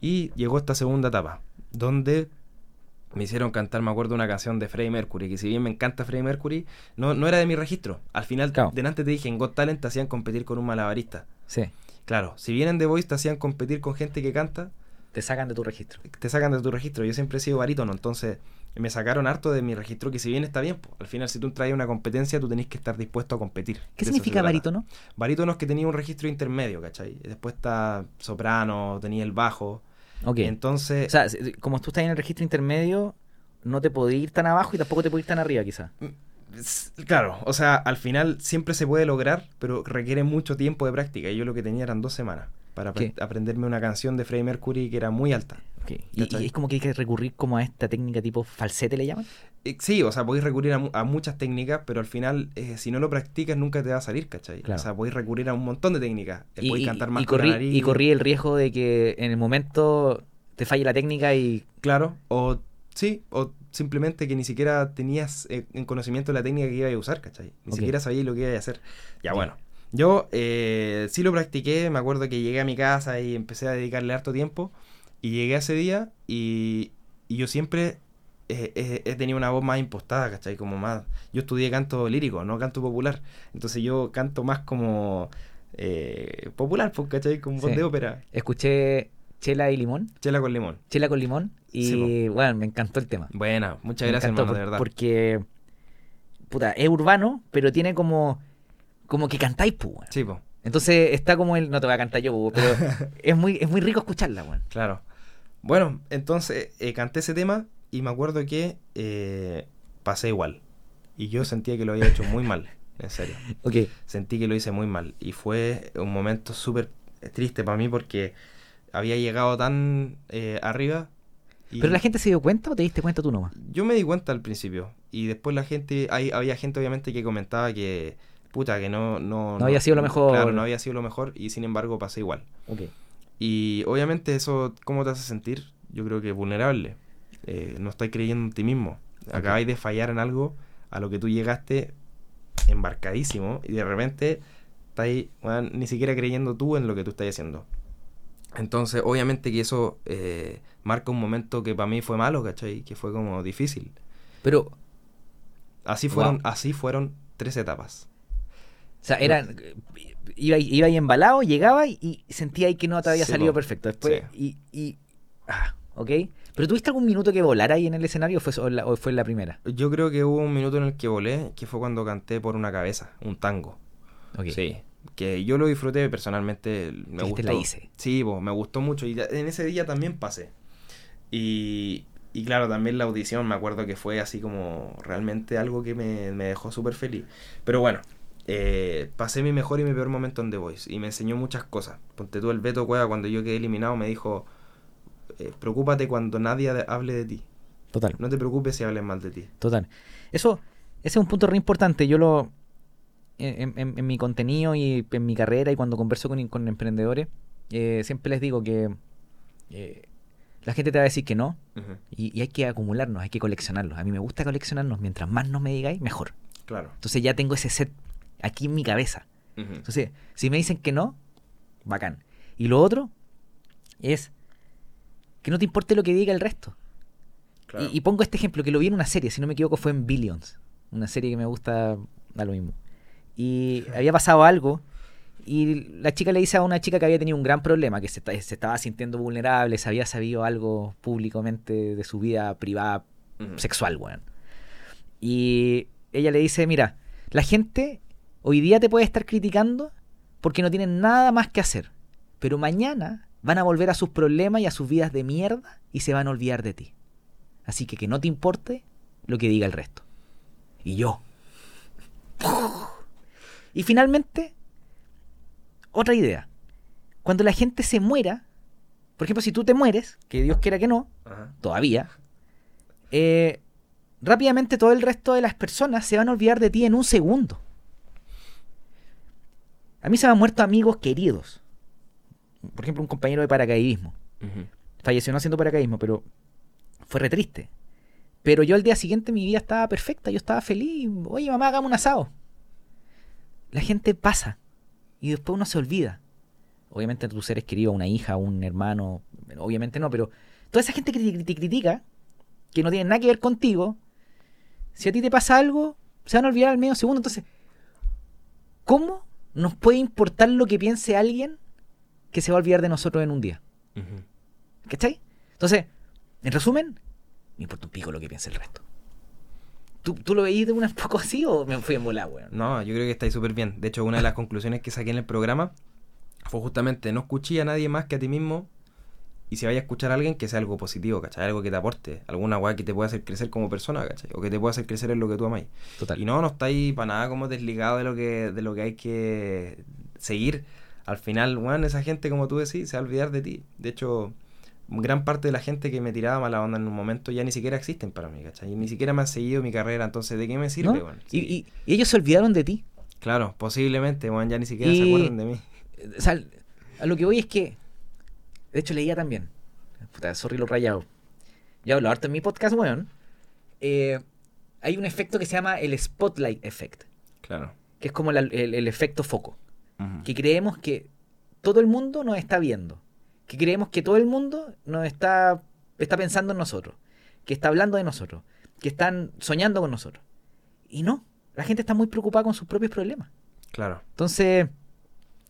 Y llegó esta segunda etapa, donde me hicieron cantar, me acuerdo, una canción de Freddie Mercury, que si bien me encanta Freddie Mercury, no, no era de mi registro. Al final, Claro. delante te dije, en Got Talent te hacían competir con un malabarista. Sí, Claro, si vienen de Voice te hacían competir con gente que canta, te sacan de tu registro. te sacan de tu registro. Yo siempre he sido barítono, entonces me sacaron harto de mi registro, que si bien está bien, po, al final si tú traes una competencia, tú tenés que estar dispuesto a competir. ¿Qué De significa barítono? Barítono es que tenía un registro intermedio, ¿cachai? Después está soprano, tenía el bajo. Ok. Entonces, O sea, como tú estás en el registro intermedio, no te podés ir tan abajo y tampoco te podés ir tan arriba, quizás. s- claro, o sea, al final siempre se puede lograr, pero requiere mucho tiempo de práctica. Y yo lo que tenía eran dos semanas para aprenderme una canción de Freddie Mercury que era muy alta. Y, ¿Cachai? y es como que hay que recurrir como a esta técnica tipo falsete, ¿le llaman? Eh, Sí, o sea, podéis recurrir a, a muchas técnicas, pero al final, eh, si no lo practicas, nunca te va a salir, ¿cachai? Claro. O sea, podéis recurrir a un montón de técnicas. Eh, Y, podéis cantar más y con la nariz. y corrí el riesgo de que en el momento te falle la técnica y... Claro, o sí, o simplemente que ni siquiera tenías eh, en conocimiento la técnica que ibas a usar, ¿cachai? Ni siquiera sabías lo que ibas a hacer. Ya, bueno. Yo eh, sí lo practiqué, me acuerdo que llegué a mi casa y empecé a dedicarle harto tiempo. Y llegué ese día y, y yo siempre eh, eh, he tenido una voz más impostada, ¿cachai? Como más... Yo estudié canto lírico, no canto popular. Entonces yo canto más como eh, popular, pues, ¿cachai? Con voz Sí. de ópera. Escuché Chela y Limón, Chela con limón. Chela con Limón, y Sí, bueno, me encantó el tema. Buena, muchas Me gracias, hermano, por- de verdad. Porque, puta, es urbano, pero tiene como, como que cantáis, pues, weón. Sí, pues. Entonces está como el, no te voy a cantar yo, pues, pero es muy, es muy rico escucharla, weón. Claro. Bueno, entonces eh, canté ese tema y me acuerdo que eh, pasé igual. Y yo sentía que lo había hecho muy mal, en serio. Sentí que lo hice muy mal. Y fue un momento súper triste para mí porque había llegado tan eh, arriba. y ¿pero la gente se dio cuenta o te diste cuenta tú nomás? Yo me di cuenta al principio. Y después la gente, hay, había gente obviamente que comentaba que, puta, que no... No, No había sido lo mejor. Claro, no había sido lo mejor y sin embargo pasé igual. Y obviamente eso, ¿cómo te hace sentir? Yo creo que vulnerable. Eh, no estás creyendo en ti mismo. Acabáis de fallar en algo a lo que tú llegaste embarcadísimo y de repente estáis weón, ni siquiera creyendo tú en lo que tú estás haciendo. Entonces, obviamente que eso eh, marca un momento que para mí fue malo, ¿cachai? Que fue como difícil. Pero, Así fueron, Wow. así fueron tres etapas. o sea, era, iba, iba ahí embalado, llegaba y, y sentía ahí que no te había Sí, salido perfecto. Después, y, y, ah, ok. ¿Pero tuviste algún minuto que volar ahí en el escenario o fue, o la- o fue en la primera? Yo creo que hubo un minuto en el que volé, que fue cuando canté por una cabeza, un tango. Ok. Sí, que yo lo disfruté personalmente, me gustó. "La hice". Sí, po, me gustó mucho y en ese día también pasé. Y, y claro, también la audición me acuerdo que fue así como realmente algo que me, me dejó súper feliz. Pero bueno, eh, pasé mi mejor y mi peor momento en The Voice y me enseñó muchas cosas. Ponte tú el Beto Cueva cuando yo quedé eliminado me dijo, eh, preocúpate cuando nadie hable de ti. Total. No te preocupes si hablen mal de ti. Total. Eso, ese es un punto re importante. Yo lo. En, en- en mi contenido y en mi carrera y cuando converso con, con emprendedores, eh, siempre les digo que eh, la gente te va a decir que no y, y hay que acumularnos, hay que coleccionarlos. A mí me gusta coleccionarnos. Mientras más nos me digáis, mejor. Claro. Entonces ya tengo ese set aquí en mi cabeza. Entonces, si me dicen que no, bacán. Y lo otro es que no te importe lo que diga el resto. claro. Y, y pongo este ejemplo que lo vi en una serie, si no me equivoco fue en Billions, una serie que me gusta, da lo mismo. Y había pasado algo y la chica le dice a una chica que había tenido un gran problema, que se, esta- se estaba sintiendo vulnerable, se había sabido algo públicamente de su vida privada sexual, weón. Y ella le dice, mira, la gente hoy día te puede estar criticando porque no tienen nada más que hacer, pero mañana van a volver a sus problemas y a sus vidas de mierda y se van a olvidar de ti. Así que que no te importe lo que diga el resto. Y yo. Y finalmente, otra idea. Cuando la gente se muera, por ejemplo, si tú te mueres, que Dios quiera que no, Ajá. todavía, eh, rápidamente todo el resto de las personas se van a olvidar de ti en un segundo. A mí se me han muerto amigos queridos. Por ejemplo, un compañero de paracaidismo. Falleció no haciendo paracaidismo, pero fue re triste. Pero yo al día siguiente mi vida estaba perfecta, yo estaba feliz. Oye, mamá, hagamos un asado. La gente pasa y después uno se olvida. Obviamente tus seres queridos, una hija, un hermano, obviamente no, pero toda esa gente que te, te critica, que no tiene nada que ver contigo, si a ti te pasa algo, se van a olvidar al medio segundo. Entonces, ¿cómo nos puede importar lo que piense alguien que se va a olvidar de nosotros en un día? Ujú. ¿Cachai? Entonces, en resumen, me importa un pico lo que piense el resto. ¿Tú, ¿Tú lo veís de un poco así o me fui en bola, weón? No, yo creo que estáis súper bien. De hecho, una de las conclusiones que saqué en el programa fue justamente no escuché a nadie más que a ti mismo y si vaya a escuchar a alguien que sea algo positivo, ¿cachai? Algo que te aporte, alguna weá que te pueda hacer crecer como persona, ¿cachai? O que te pueda hacer crecer en lo que tú amáis. Total. Y no, no estáis para nada como desligado de lo que, de lo que hay que seguir. Al final, weón, esa gente, como tú decís, se va a olvidar de ti. De hecho, gran parte de la gente que me tiraba mala onda en un momento ya ni siquiera existen para mí, ¿cachai? Y ni siquiera me han seguido mi carrera, entonces, ¿de qué me sirve, ¿No? weón? Y, Sí. y- y ellos se olvidaron de ti. Claro, posiblemente, weón, ya ni siquiera Y- se acuerdan de mí. O sea, a lo que voy es que. De hecho, leía también. Puta, sorry lo rayado. Yo hablo harto en mi podcast, weón. Eh, hay un efecto que se llama el Spotlight Effect. Claro. Que es como la- el, el efecto foco. Que creemos que todo el mundo nos está viendo. Que creemos que todo el mundo nos está, está pensando en nosotros. Que está hablando de nosotros. Que están soñando con nosotros. Y no. La gente está muy preocupada con sus propios problemas. Claro. Entonces,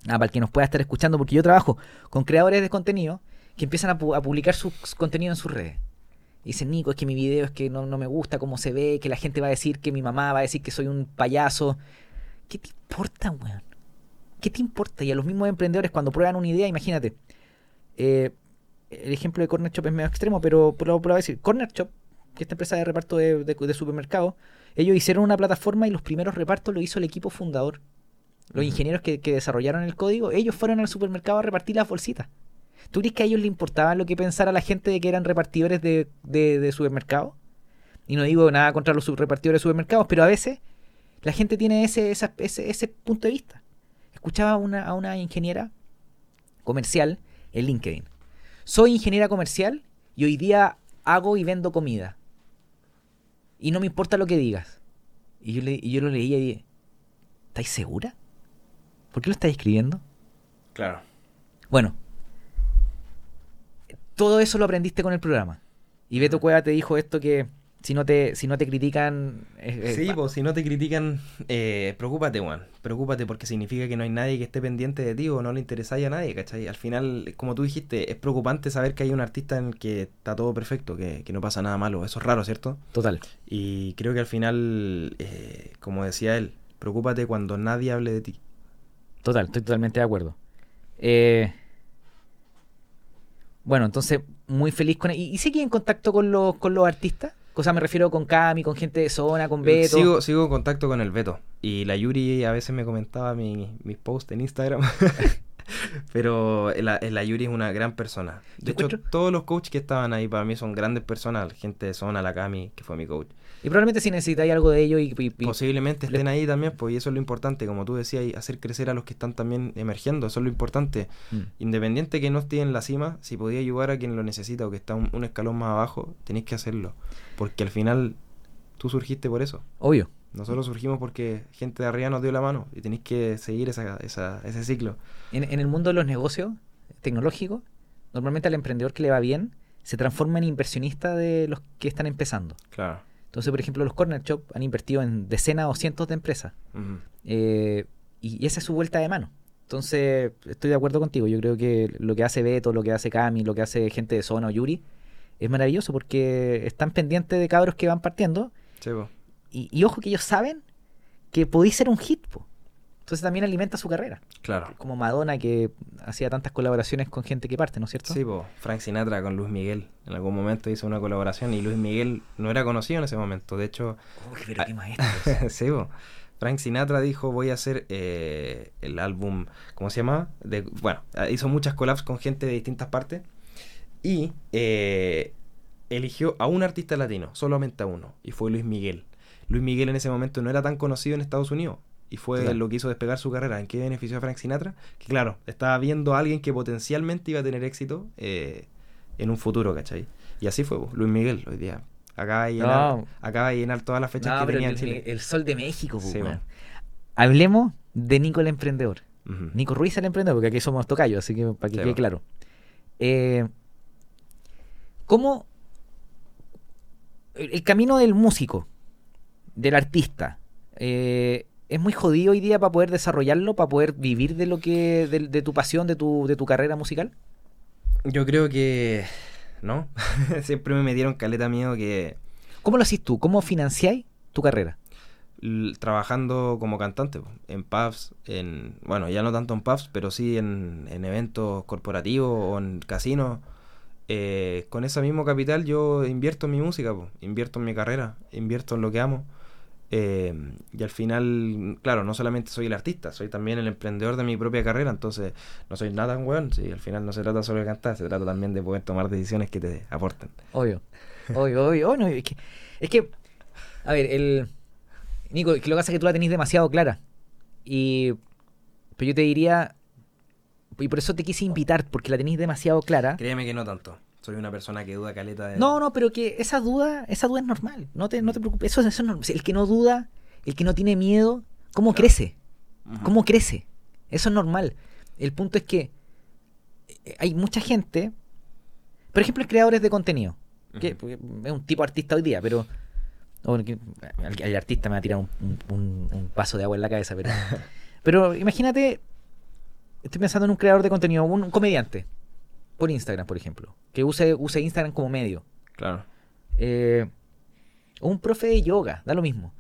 ah, para el que nos pueda estar escuchando, porque yo trabajo con creadores de contenido que empiezan a, pu- a publicar su contenido en sus redes. Y dicen, Nico, es que mi video es que no, no me gusta cómo se ve, que la gente va a decir que mi mamá va a decir que soy un payaso. ¿Qué te importa, weón? ¿Qué te importa? Y a los mismos emprendedores cuando prueban una idea, imagínate. eh, el ejemplo de Corner Shop es medio extremo, pero pero lo voy a decir. Corner Shop, que es esta empresa de reparto de, de, de supermercados, ellos hicieron una plataforma y los primeros repartos lo hizo el equipo fundador. Los ingenieros que, que desarrollaron el código, ellos fueron al supermercado a repartir las bolsitas. ¿Tú crees que a ellos les importaba lo que pensara la gente de que eran repartidores de, de, de supermercados? Y no digo nada contra los repartidores de supermercados, pero a veces la gente tiene ese, esa- ese, ese punto de vista. Escuchaba a una, a una ingeniera comercial en LinkedIn. Soy ingeniera comercial y hoy día hago y vendo comida. Y no me importa lo que digas. Y yo, le, y yo lo leía y dije, ¿estáis segura? ¿Por qué lo estáis escribiendo? Claro. Bueno, todo eso lo aprendiste con el programa. Y Beto Cueva te dijo esto que si no te, si no te critican... eh, Sí, pues si no te critican, eh, preocúpate, Juan. Preocúpate porque significa que no hay nadie que esté pendiente de ti o no le interesáis a nadie, ¿cachai? Al final, como tú dijiste, es preocupante saber que hay un artista en el que está todo perfecto, que, que no pasa nada malo. Eso es raro, ¿cierto? Total. Y creo que al final, eh, como decía él, preocúpate cuando nadie hable de ti. Total, estoy totalmente de acuerdo. Eh, bueno, entonces, muy feliz con... ¿Y, y sigue en contacto con los, con los artistas? O sea, me refiero con Cami, con gente de zona, con Beto. Sigo, sigo en contacto con el Beto. Y la Yuri a veces me comentaba mi- mis posts en Instagram. Pero la, la Yuri es una gran persona. De hecho, encuentro- todos los coaches que estaban ahí para mí son grandes personas. Gente de zona, la Cami, que fue mi coach. Y probablemente si necesitáis algo de ellos y... y- y- Posiblemente le- estén ahí también, pues y eso es lo importante. Como tú decías, hacer crecer a los que están también emergiendo. Eso es lo importante. Mm, Independiente que no esté en la cima, si podía ayudar a quien lo necesita o que está un, un escalón más abajo, tenéis que hacerlo. Porque al final tú surgiste por eso. obvio. Nosotros surgimos porque gente de arriba nos dio la mano y tenéis que seguir esa, esa, ese ciclo. En, en el mundo de los negocios tecnológicos, normalmente al emprendedor que le va bien se transforma en inversionista de los que están empezando. Claro. Entonces, por ejemplo, los Corner Shop han invertido en decenas o cientos de empresas. Eh, y, y esa es su vuelta de mano. Entonces, estoy de acuerdo contigo. Yo creo que lo que hace Beto, lo que hace Cami, lo que hace gente de Zona o Yuri, es maravilloso porque están pendientes de cabros que van partiendo. Sí. Y, y ojo que ellos saben que podéis ser un hit. po. Entonces también alimenta su carrera. Claro. Como Madonna que hacía tantas colaboraciones con gente que parte, ¿no es cierto? Sí, po. Frank Sinatra con Luis Miguel. En algún momento hizo una colaboración y Luis Miguel no era conocido en ese momento. De hecho, Uy, pero qué maestro. sí, po. Frank Sinatra dijo voy a hacer eh, el álbum, ¿cómo se llama? De, bueno, hizo muchas collabs con gente de distintas partes y eh, eligió a un artista latino, solamente a uno, y fue Luis Miguel. Luis Miguel en ese momento no era tan conocido en Estados Unidos y fue Claro. lo que hizo despegar su carrera. ¿En qué benefició a Frank Sinatra? Que claro, estaba viendo a alguien que potencialmente iba a tener éxito eh, en un futuro, ¿cachai? Y así fue, Luis Miguel hoy día. Acaba de llenar, No. acaba de llenar todas las fechas No, que tenía el, en Chile. el sol de México, Sí, weón. Hablemos de Nico el emprendedor. Nico Ruiz el emprendedor, porque aquí somos tocayos, así que para que Sí, quede claro. Eh, ¿Cómo el camino del músico, del artista, eh, es muy jodido hoy día para poder desarrollarlo, para poder vivir de lo que, de, de tu pasión, de tu, de tu carrera musical? Yo creo que ¿no? Siempre me metieron caleta miedo que ¿Cómo lo haces tú? ¿Cómo financiáis tu carrera? trabajando como cantante en pubs, en bueno, ya no tanto en pubs, pero sí en, en eventos corporativos o en casinos. Eh, con ese mismo capital yo invierto en mi música, invierto en mi carrera, invierto en lo que amo. eh, y al final, claro, no solamente soy el artista, soy también el emprendedor de mi propia carrera, entonces no soy nada tan weón. Al final no se trata solo de cantar, se trata también de poder tomar decisiones que te aporten. Obvio. Obvio, obvio. Oh, es, que, a ver, el. Nico, lo que pasa es que tú la tenés demasiado clara. Y. Pero yo te diría. Y por eso te quise invitar, porque la tenés demasiado clara. Créeme que no tanto. Soy una persona que duda caleta de... No, no, pero que esa duda, esa duda es normal. No te, no te preocupes. Eso, eso es normal. El que no duda, el que no tiene miedo, ¿cómo Claro. crece? ¿Cómo crece? Eso es normal. El punto es que eh, hay mucha gente, por ejemplo, creadores de contenido, que porque es un tipo artista hoy día, pero o bueno, que- al, al artista me va a tirar un, un- un- un vaso de agua en la cabeza, pero, pero imagínate, estoy pensando en un creador de contenido, un, un comediante, por Instagram, por ejemplo, que use, use Instagram como medio. Claro. Eh, o un profe de yoga, da lo mismo.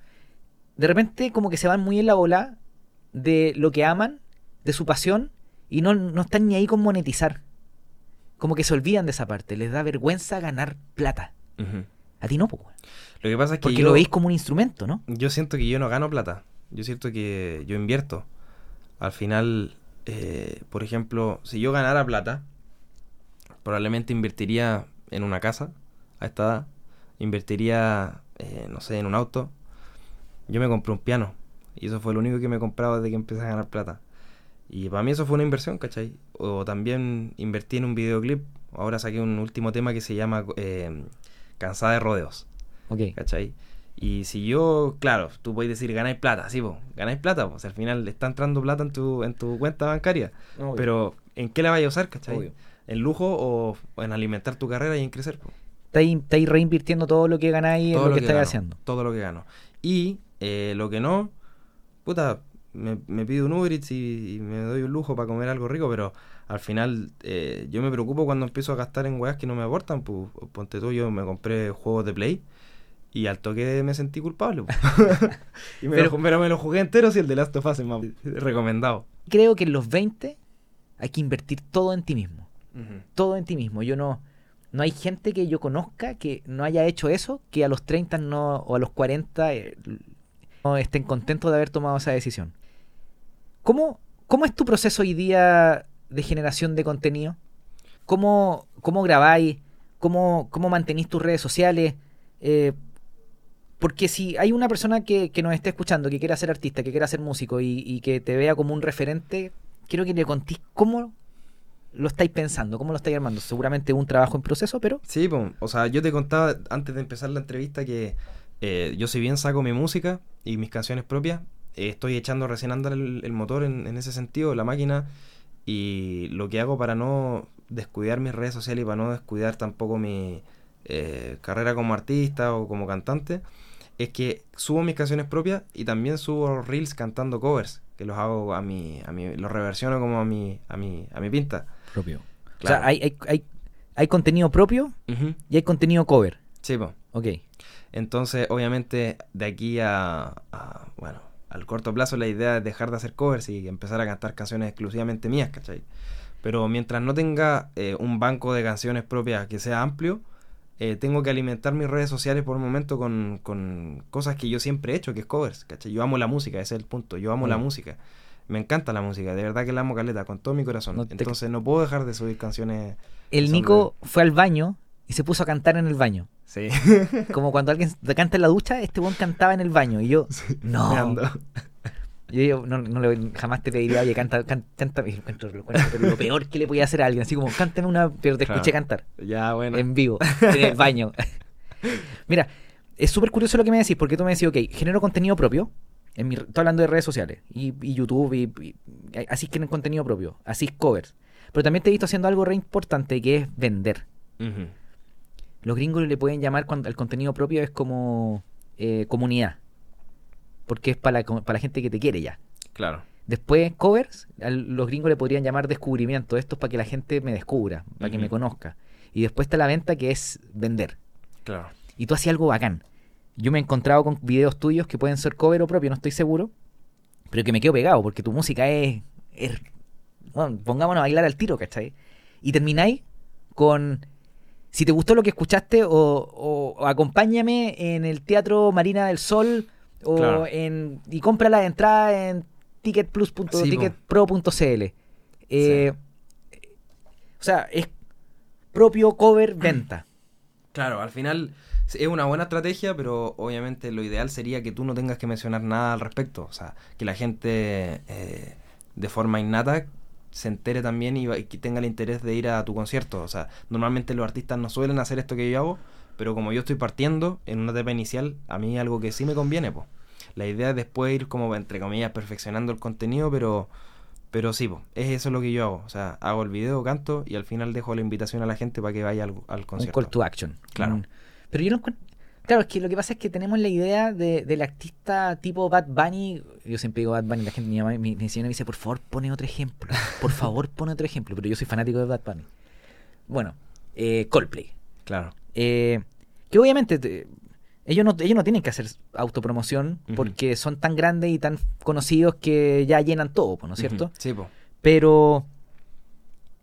De repente como que se van muy en la bola de lo que aman, de su pasión, y no, no están ni ahí con monetizar. Como que se olvidan de esa parte, les da vergüenza ganar plata. A ti no, pues. Lo que pasa es que porque yo, lo veis como un instrumento, ¿no? yo siento que yo no gano plata. Yo siento que yo invierto. Al final, eh, por ejemplo, si yo ganara plata, probablemente invertiría en una casa a esta edad. Invertiría, eh, no sé, en un auto. Yo me compré un piano. Y eso fue lo único que me he comprado desde que empecé a ganar plata. Y para mí eso fue una inversión, ¿cachai? O también invertí en un videoclip. Ahora saqué un último tema que se llama eh, Cansada de Rodeos. Ok. ¿Cachai? Y si yo, claro, tú puedes decir ganáis plata, sí, vos, ganáis plata, pues al final está entrando plata en tu, en tu cuenta bancaria. Pero, ¿en qué la vais a usar, cachai? Obvio. ¿En lujo o, o en alimentar tu carrera y en crecer? po? Estáis, estáis reinvirtiendo todo lo que ganáis en lo, que, estáis gano, haciendo. Todo lo que gano. Y eh, lo que no, puta, me, me pido un Uber Eats y, y me doy un lujo para comer algo rico, pero al final eh, yo me preocupo cuando empiezo a gastar en weas que no me aportan. Pues, ponte tú, yo me compré juegos de Play y al toque me sentí culpable. y me, Pero- lo, pero me lo jugué entero si el de Last of Us es más recomendado. Creo que en los 20 hay que invertir todo en ti mismo. todo en ti mismo. Yo no, no hay gente que yo conozca que no haya hecho eso, que a los 30 no, o a los 40 eh, no estén contentos de haber tomado esa decisión. ¿Cómo, cómo es tu proceso hoy día de generación de contenido? ¿Cómo, cómo grabáis? ¿Cómo, cómo mantenís tus redes sociales? Eh, porque si hay una persona que, que nos esté escuchando, que quiera ser artista, que quiera ser músico y, y que te vea como un referente, quiero que le contéis cómo lo estáis pensando, cómo lo estáis armando. Seguramente un trabajo en proceso, pero Sí, pues, o sea, yo te contaba antes de empezar la entrevista que eh, yo si bien saco mi música y mis canciones propias, eh, estoy echando recién a andar el, motor en, en ese sentido, la máquina, y lo que hago para no descuidar mis redes sociales y para no descuidar tampoco mi eh, carrera como artista o como cantante, es que subo mis canciones propias y también subo reels cantando covers, que los hago a mi, a mi, los reversiono como a mi, a mi, a mi pinta. propio. O Claro. sea, hay, hay, hay, hay contenido propio y hay contenido cover. Sí, pues. Ok. Entonces, obviamente, de aquí a, a, bueno, al corto plazo la idea es dejar de hacer covers y empezar a cantar canciones exclusivamente mías, ¿cachai? Pero mientras no tenga eh, un banco de canciones propias que sea amplio, eh, tengo que alimentar mis redes sociales por un momento con, con cosas que yo siempre he hecho, que es covers, ¿cachai? Yo amo la música, ese es el punto, yo amo la Mm. música. Me encanta la música, de verdad que la amo caleta, con todo mi corazón. No te- Entonces no puedo dejar de subir canciones. El Nico fue al baño y se puso a cantar en el baño. Sí. Como cuando alguien te canta en la ducha, este buen cantaba en el baño. Y yo, no. Meando. Yo, no, no le- jamás te pediría, oye, canta, can- canta, encuentro- pero lo peor que le podía hacer a alguien, así como, cántame una, pero te escuché cantar Ya, bueno. en vivo, en el baño. Mira, es súper curioso lo que me decís, porque tú me decís, ok, genero contenido propio, en mi, estoy hablando de redes sociales, y, y YouTube, y, y- así que en contenido propio, así covers. Pero también te he visto haciendo algo re importante, que es vender. Los gringos le pueden llamar cuando el contenido propio es como eh, comunidad, porque es para la, para la gente que te quiere ya. Claro. Después, covers, a los gringos le podrían llamar descubrimiento. Esto es para que la gente me descubra, para que me conozca. y después está la venta que es vender. Claro. Y tú hacías algo bacán. Yo me he encontrado con videos tuyos que pueden ser cover o propio, no estoy seguro, pero que me quedo pegado porque tu música es... es- bueno, pongámonos a bailar al tiro, ¿cachai? Y termináis con... Si te gustó lo que escuchaste, o, o- o acompáñame en el Teatro Marina del Sol, o Claro. en y compra la entrada en ticketplus.com Sí, po. ticketpro.cl. Eh, O sea, es propio cover venta. Claro, al final es una buena estrategia, pero obviamente lo ideal sería que tú no tengas que mencionar nada al respecto. O sea, que la gente eh, de forma innata se entere también y, va- y que tenga el interés de ir a tu concierto. O sea, normalmente los artistas no suelen hacer esto que yo hago, pero como yo estoy partiendo en una etapa inicial, a mí algo que sí me conviene, pues. La idea es después ir como, entre comillas, perfeccionando el contenido, pero... Pero sí, po, es eso lo que yo hago. O sea, hago el video, canto y al final dejo la invitación a la gente para que vaya al, al Un concierto. call to action. Claro. Un- pero yo no. Claro, es que lo que pasa es que tenemos la idea de, del artista tipo Bad Bunny. Yo siempre digo Bad Bunny, la gente, mi, mamá- mi, mi señora me dice, por favor, pone otro ejemplo. Por favor, pone otro ejemplo. Pero yo soy fanático de Bad Bunny. Bueno, eh, Coldplay. Claro. Eh, que obviamente te- ellos, no, ellos no tienen que hacer autopromoción porque son tan grandes y tan conocidos que ya llenan todo, ¿no es cierto? Sí, po. Pero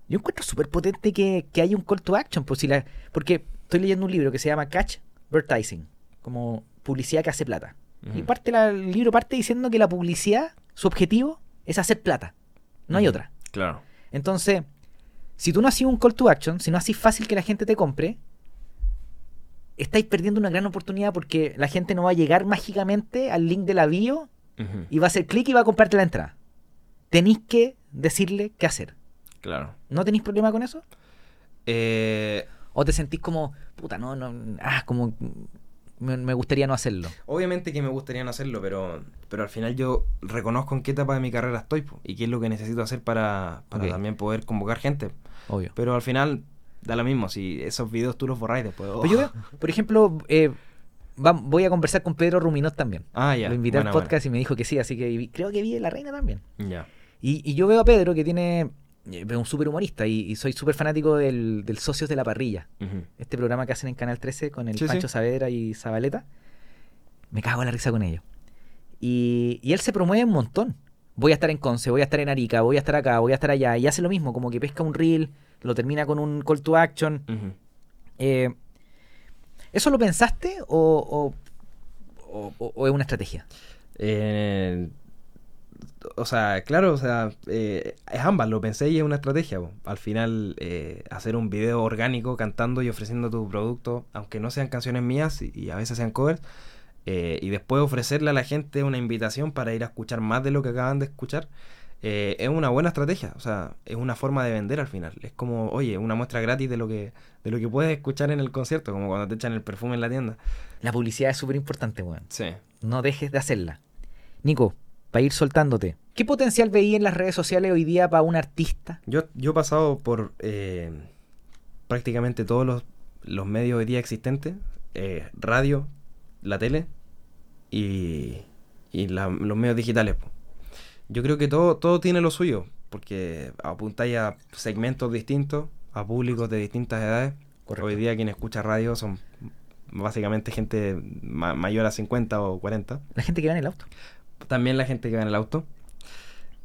yo encuentro súper potente que, que haya un call to action. Pues si la, porque estoy leyendo un libro que se llama Catch Advertising, como publicidad que hace plata. Y parte la- el libro parte diciendo que la publicidad, su objetivo es hacer plata. No hay otra. Claro. Entonces, si tú no haces un call to action, si no haces fácil que la gente te compre, estáis perdiendo una gran oportunidad porque la gente no va a llegar mágicamente al link de la bio y va a hacer clic y va a comprarte la entrada. Tenéis que decirle qué hacer. Claro. ¿No tenéis problema con eso? Eh, ¿O te sentís como, puta, no, no, ah, como me, me gustaría no hacerlo? obviamente que me gustaría no hacerlo, pero, pero al final yo reconozco en qué etapa de mi carrera estoy po, y qué es lo que necesito hacer para, para también poder convocar gente. Obvio. Pero al final da lo mismo, si esos videos tú los borráis después. oh. Pues yo veo, por ejemplo, eh, va- voy a conversar con Pedro Ruminot también. Ah, ya. Lo invité buena, al podcast y me dijo que sí, así que creo que vi La Reina también. Ya. Y, y yo veo a Pedro que tiene. eh, Es un súper humorista y, y soy súper fanático del, del Socios de la Parrilla. Este programa que hacen en Canal 13 con el Sí, Pancho sí. Saavedra y Zabaleta. Me cago en la risa con ellos. Y, y él se promueve un montón. Voy a estar en Conce, voy a estar en Arica, voy a estar acá, voy a estar allá. Y hace lo mismo, como que pesca un reel, lo termina con un call to action. Eh, ¿Eso lo pensaste o, o- o- o- o es una estrategia? Eh, o sea, claro, o sea, eh, es ambas, lo pensé y es una estrategia. po. Al final, eh, hacer un video orgánico cantando y ofreciendo tu producto, aunque no sean canciones mías y, y a veces sean covers, eh, y después ofrecerle a la gente una invitación para ir a escuchar más de lo que acaban de escuchar, eh, es una buena estrategia. O sea, es una forma de vender al final. Es como, oye, una muestra gratis de lo que, de lo que puedes escuchar en el concierto, como cuando te echan el perfume en la tienda. La publicidad es súper importante, weón. Sí. No dejes de hacerla. Nico, para ir soltándote, ¿qué potencial veía en las redes sociales hoy día para un artista? Yo, yo he pasado por eh, prácticamente todos los, los medios hoy día existentes, eh, radio, la tele y, y la- los medios digitales. po. Yo creo que todo, todo tiene lo suyo, porque apuntáis a segmentos distintos, a públicos de distintas edades. Correcto. Hoy día quien escucha radio son básicamente gente ma- mayor a 50 o 40 La gente que va en el auto. también la gente que va en el auto.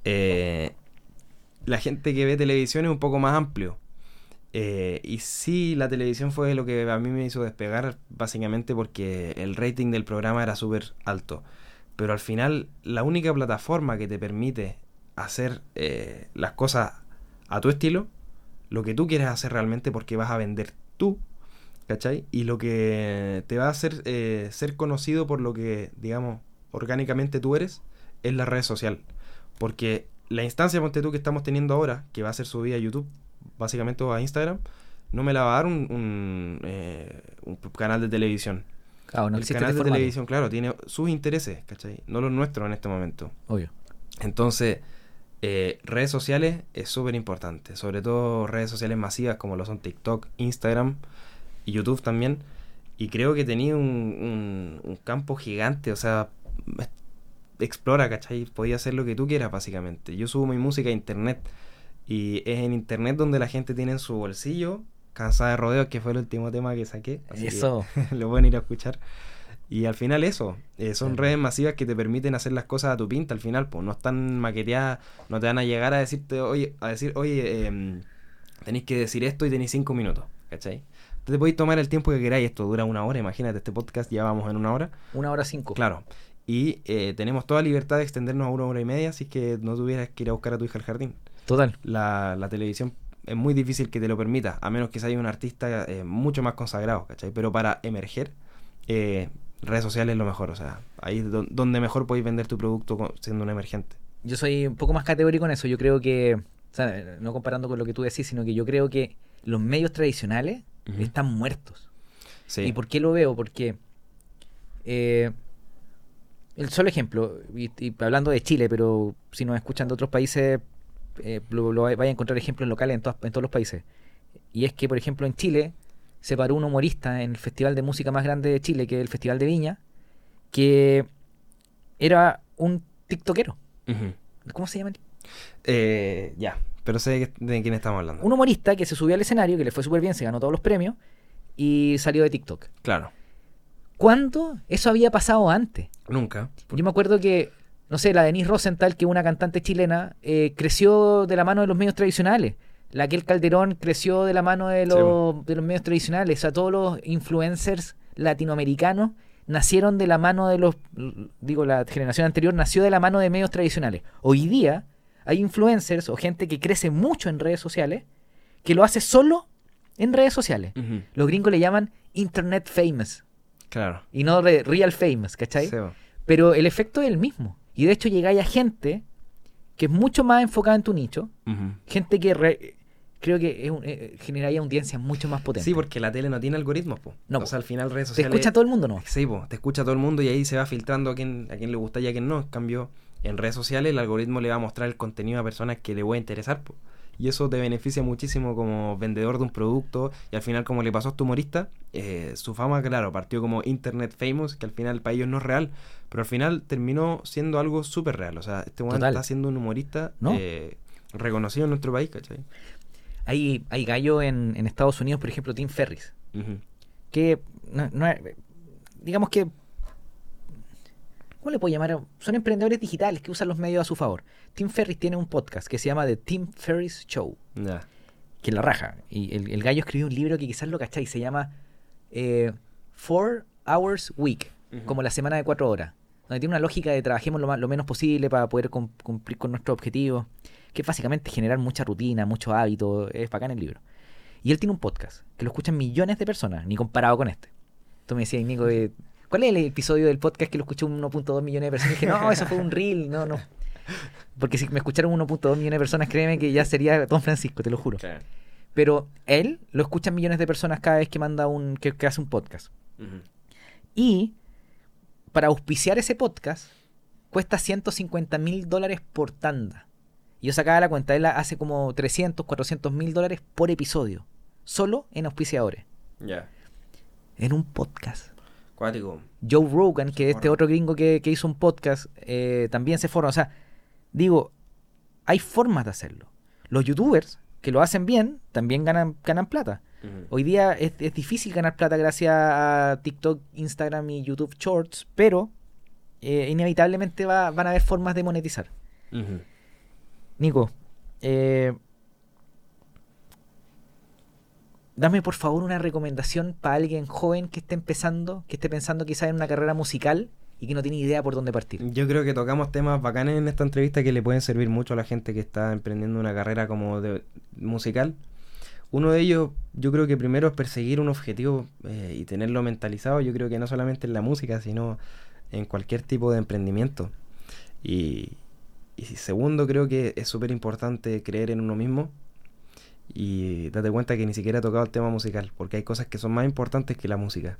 Eh, la gente que ve televisión es un poco más amplio. Eh, y sí, la televisión fue lo que a mí me hizo despegar, básicamente porque el rating del programa era súper alto. Pero al final, la única plataforma que te permite hacer eh, las cosas a tu estilo, lo que tú quieres hacer realmente, porque vas a vender tú, ¿cachai? Y lo que te va a hacer eh, ser conocido por lo que, digamos, orgánicamente tú eres, es la red social. Porque la instancia, ponte tú, que estamos teniendo ahora, que va a ser subida a YouTube, básicamente o a Instagram, no me la va a dar un, eh, un canal de televisión. No el canal de televisión, claro, tiene sus intereses, ¿cachai? No los nuestros en este momento. Obvio. Entonces, eh, redes sociales es súper importante, sobre todo redes sociales masivas como lo son TikTok, Instagram y YouTube también. Y creo que tenía un, un- un campo gigante, o sea, explora, ¿cachai? Podía hacer lo que tú quieras, básicamente. Yo subo mi música a internet y es en internet donde la gente tiene en su bolsillo Cansada de Rodeos, que fue el último tema que saqué. así que Eso. lo pueden ir a escuchar. Y al final eso, eh, son redes masivas que te permiten hacer las cosas a tu pinta al final, pues no están maqueteadas, no te van a llegar a decirte, oye, a decir, oye, em, tenéis que decir esto y tenéis cinco minutos, ¿cachai? Tú te podéis tomar el tiempo que queráis, esto dura una hora, imagínate, este podcast ya vamos en una hora, Una hora cinco. claro. Y eh, tenemos toda libertad de extendernos a una hora y media, así que no tuvieras que ir a buscar a tu hija al jardín. Total. La, la televisión es muy difícil que te lo permita, a menos que seas un artista eh, mucho más consagrado, ¿cachai? Pero para emerger, eh, redes sociales es lo mejor, o sea, ahí es don- donde mejor podéis vender tu producto siendo un emergente. Yo soy un poco más categórico en eso. Yo creo que, o sea, no comparando con lo que tú decís, sino que yo creo que los medios tradicionales están muertos. Sí. ¿Y por qué lo veo? Porque eh, el solo ejemplo, y, y hablando de Chile, pero si nos escuchan de otros países, eh, lo, lo vaya a encontrar ejemplos locales en, todas- en todos los países. Y es que, por ejemplo, en Chile se paró un humorista en el festival de música más grande de Chile, que es el Festival de Viña, que era un tiktokero. ¿Cómo se llama? Eh, ya, pero sé de quién estamos hablando. Un humorista que se subió al escenario, que le fue súper bien, se ganó todos los premios y salió de TikTok. Claro, ¿Cuándo eso había pasado antes? nunca. Yo me acuerdo que, no sé, la Denise Rosenthal, que es una cantante chilena, eh, creció de la mano de los medios tradicionales. La Kel Calderón creció de la mano de los, de los medios tradicionales. O sea, todos los influencers latinoamericanos nacieron de la mano de los. Digo, la generación anterior nació de la mano de medios tradicionales. Hoy día hay influencers o gente que crece mucho en redes sociales que lo hace solo en redes sociales. Los gringos le llaman Internet Famous Claro. y no re- Real Famous, ¿cachai? Sí. Pero el efecto es el mismo. Y de hecho llegáis a gente que es mucho más enfocada en tu nicho, gente que re- creo que es un- eh, generaría audiencias mucho más potentes. Sí, porque la tele no tiene algoritmos, po. No, o sea, al final redes ¿Te sociales... escucha todo el mundo no? Sí, po, te escucha todo el mundo y ahí se va filtrando a quién, a quién le gusta y a quién no. En cambio, en redes sociales el algoritmo le va a mostrar el contenido a personas que le puede interesar. po. Y eso te beneficia muchísimo como vendedor de un producto. Y al final, como le pasó a este humorista, eh, su fama, claro, partió como Internet Famous, que al final para ellos no es real. Pero al final terminó siendo algo súper real. O sea, este Total. está siendo un humorista ¿No? eh, reconocido en nuestro país, ¿cachai? Hay, hay gallo en, en Estados Unidos, por ejemplo, Tim Ferris, que no, no digamos que ¿cómo le puedo llamar? Son emprendedores digitales que usan los medios a su favor. Tim Ferris tiene un podcast que se llama The Tim Ferris Show. Que la raja. Y el, el gallo escribió un libro que quizás lo cacháis, se llama eh, Four Hours Week, como la semana de cuatro horas. Donde tiene una lógica de trabajemos lo, ma- lo menos posible para poder cum- cumplir con nuestros objetivos, que es básicamente generar mucha rutina, mucho hábito, es bacán el libro. Y él tiene un podcast que lo escuchan millones de personas, ni comparado con este. Tú me decías, Nico, eh, ¿cuál es el episodio del podcast que lo escuchó 1.2 millones de personas? Y dije, no, eso fue un reel, no, no. Porque si me escucharon 1.2 millones de personas, créeme que ya sería Don Francisco, te lo juro. Pero él lo escuchan millones de personas cada vez que manda un que, que hace un podcast. Y para auspiciar ese podcast cuesta 150 mil dólares por tanda. Yo sacaba la cuenta, él hace como 300, 400 mil dólares por episodio. Solo en auspiciadores. Ya. En un podcast. Cuático. Joe Rogan, que es este otro gringo que, que hizo un podcast, eh, también se forma. O sea, digo, hay formas de hacerlo. Los youtubers que lo hacen bien también ganan, ganan plata. Hoy día es, es difícil ganar plata gracias a TikTok, Instagram y YouTube Shorts, pero eh, inevitablemente va- van a haber formas de monetizar. Nico, eh, dame por favor una recomendación para alguien joven que esté empezando, que esté pensando quizás en una carrera musical y que no tiene idea por dónde partir. Yo creo que tocamos temas bacanes en esta entrevista que le pueden servir mucho a la gente que está emprendiendo una carrera como de musical. Uno de ellos, yo creo que primero es perseguir un objetivo eh, y tenerlo mentalizado. Yo creo que no solamente en la música, sino en cualquier tipo de emprendimiento. Y, y segundo, creo que es súper importante creer en uno mismo y date cuenta que ni siquiera he tocado el tema musical, porque hay cosas que son más importantes que la música.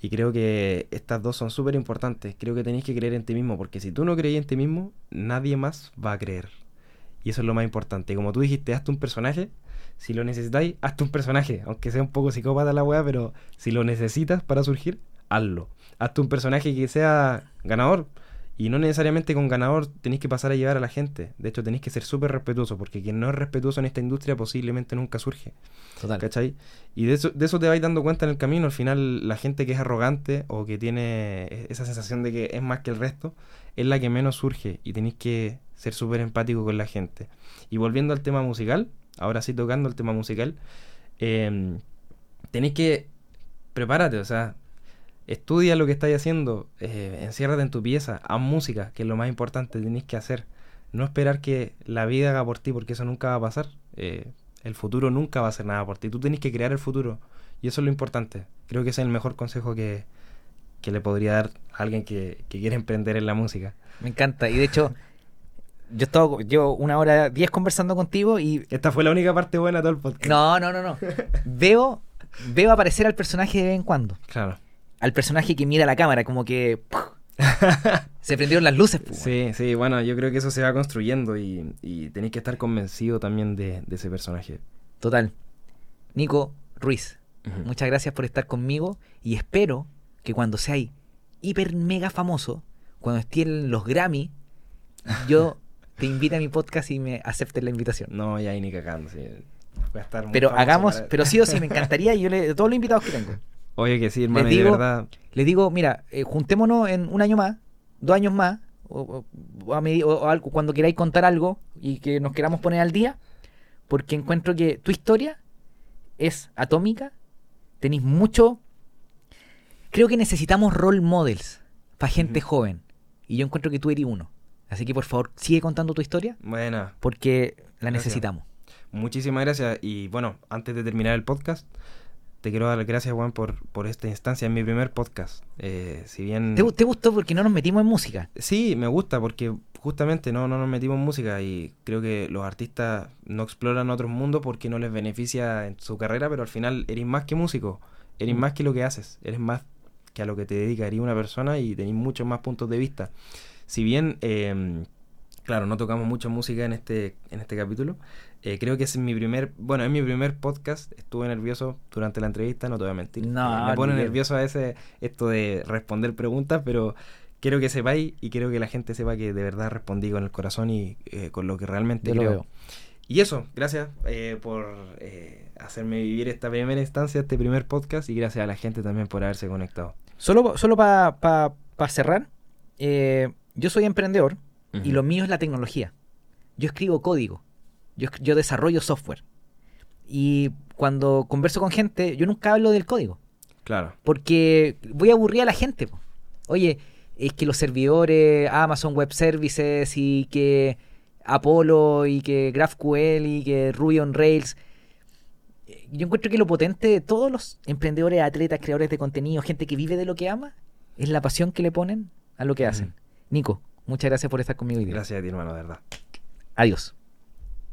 Y creo que estas dos son súper importantes. Creo que tenéis que creer en ti mismo, porque si tú no crees en ti mismo, nadie más va a creer. Y eso es lo más importante. Como tú dijiste, hazte un personaje. Si lo necesitáis, hazte un personaje. Aunque sea un poco psicópata la weá, pero si lo necesitas para surgir, hazlo. Hazte un personaje que sea ganador. Y no necesariamente con ganador tenéis que pasar a llevar a la gente. De hecho, tenéis que ser súper respetuoso, porque quien no es respetuoso en esta industria posiblemente nunca surge. Total. ¿Cachai? Y de eso, de eso te vais dando cuenta en el camino. Al final, la gente que es arrogante o que tiene e- esa sensación de que es más que el resto, es la que menos surge. Y tenéis que ser súper empático con la gente. Y volviendo al tema musical, ahora sí tocando el tema musical, eh, tenéis que prepárate, o sea, estudia lo que estáis haciendo, eh, enciérrate en tu pieza, haz música, que es lo más importante, tenéis que hacer. No esperar que la vida haga por ti, porque eso nunca va a pasar. Eh, el futuro nunca va a hacer nada por ti. Tú tenés que crear el futuro. Y eso es lo importante. Creo que ese es el mejor consejo que, que le podría dar a alguien que, que quiere emprender en la música. Me encanta. Y de hecho, yo estaba, llevo una hora diez conversando contigo y. Esta fue la única parte buena de todo el podcast. No, no, no, no. veo, veo aparecer al personaje de vez en cuando. Claro. Al personaje que mira la cámara, como que. ¡puf! Se prendieron las luces, pues, Sí, sí, bueno, yo creo que eso se va construyendo y, y tenéis que estar convencido también de, de ese personaje. Total. Nico Ruiz, muchas gracias por estar conmigo y espero que cuando seáis hiper mega famoso, cuando estén los Grammy, yo te invite a mi podcast y me aceptes la invitación. No, ya ahí ni cagando, sí. Voy a estar muy Pero hagamos, para- pero sí o sí, me encantaría y yo le, de todos los invitados que tengo. Oye, que sí, hermano, Les y de digo- verdad. Les digo, mira, eh, juntémonos en un año más, dos años más, o, a algo, cuando queráis contar algo y que nos queramos poner al día, porque encuentro que tu historia es atómica, tenéis mucho... Creo que necesitamos role models para gente joven, y yo encuentro que tú eres uno. Así que por favor, sigue contando tu historia, Bueno, porque la Gracias. necesitamos. muchísimas gracias. Y bueno, antes de terminar el podcast, te quiero dar las gracias, Juan, por, por esta instancia. Es mi primer podcast. Eh, si bien. ¿Te, gu- te gustó porque no nos metimos en música? Sí, me gusta porque justamente no, no nos metimos en música y creo que los artistas no exploran otros mundos porque no les beneficia en su carrera, pero al final eres más que músico, eres Mm. más que lo que haces, eres más que a lo que te dedica, eres una persona y tenés muchos más puntos de vista. Si bien, eh, claro, no tocamos mucho música en este, en este capítulo, eh, creo que es mi primer, bueno, es mi primer podcast, estuve nervioso durante la entrevista, no te voy a mentir. No, me pone nervioso a veces esto de responder preguntas, pero quiero que sepáis y quiero que la gente sepa que de verdad respondí con el corazón y eh, con lo que realmente Yo lo veo. Y eso, gracias eh, por hacerme vivir esta primera instancia, este primer podcast y gracias a la gente también por haberse conectado. Solo, solo para cerrar, eh, yo soy emprendedor y lo mío es la tecnología. Yo escribo código, yo, desarrollo software. Y cuando converso con gente, yo nunca hablo del código, Claro, porque voy a aburrir a la gente. po. Oye, es que los servidores, Amazon Web Services y que Apollo y que GraphQL y que Ruby on Rails. Yo encuentro que lo potente de todos los emprendedores, atletas, creadores de contenido, gente que vive de lo que ama, es la pasión que le ponen a lo que hacen. Nico, muchas gracias por estar conmigo hoy día. gracias a ti hermano, de verdad. Adiós.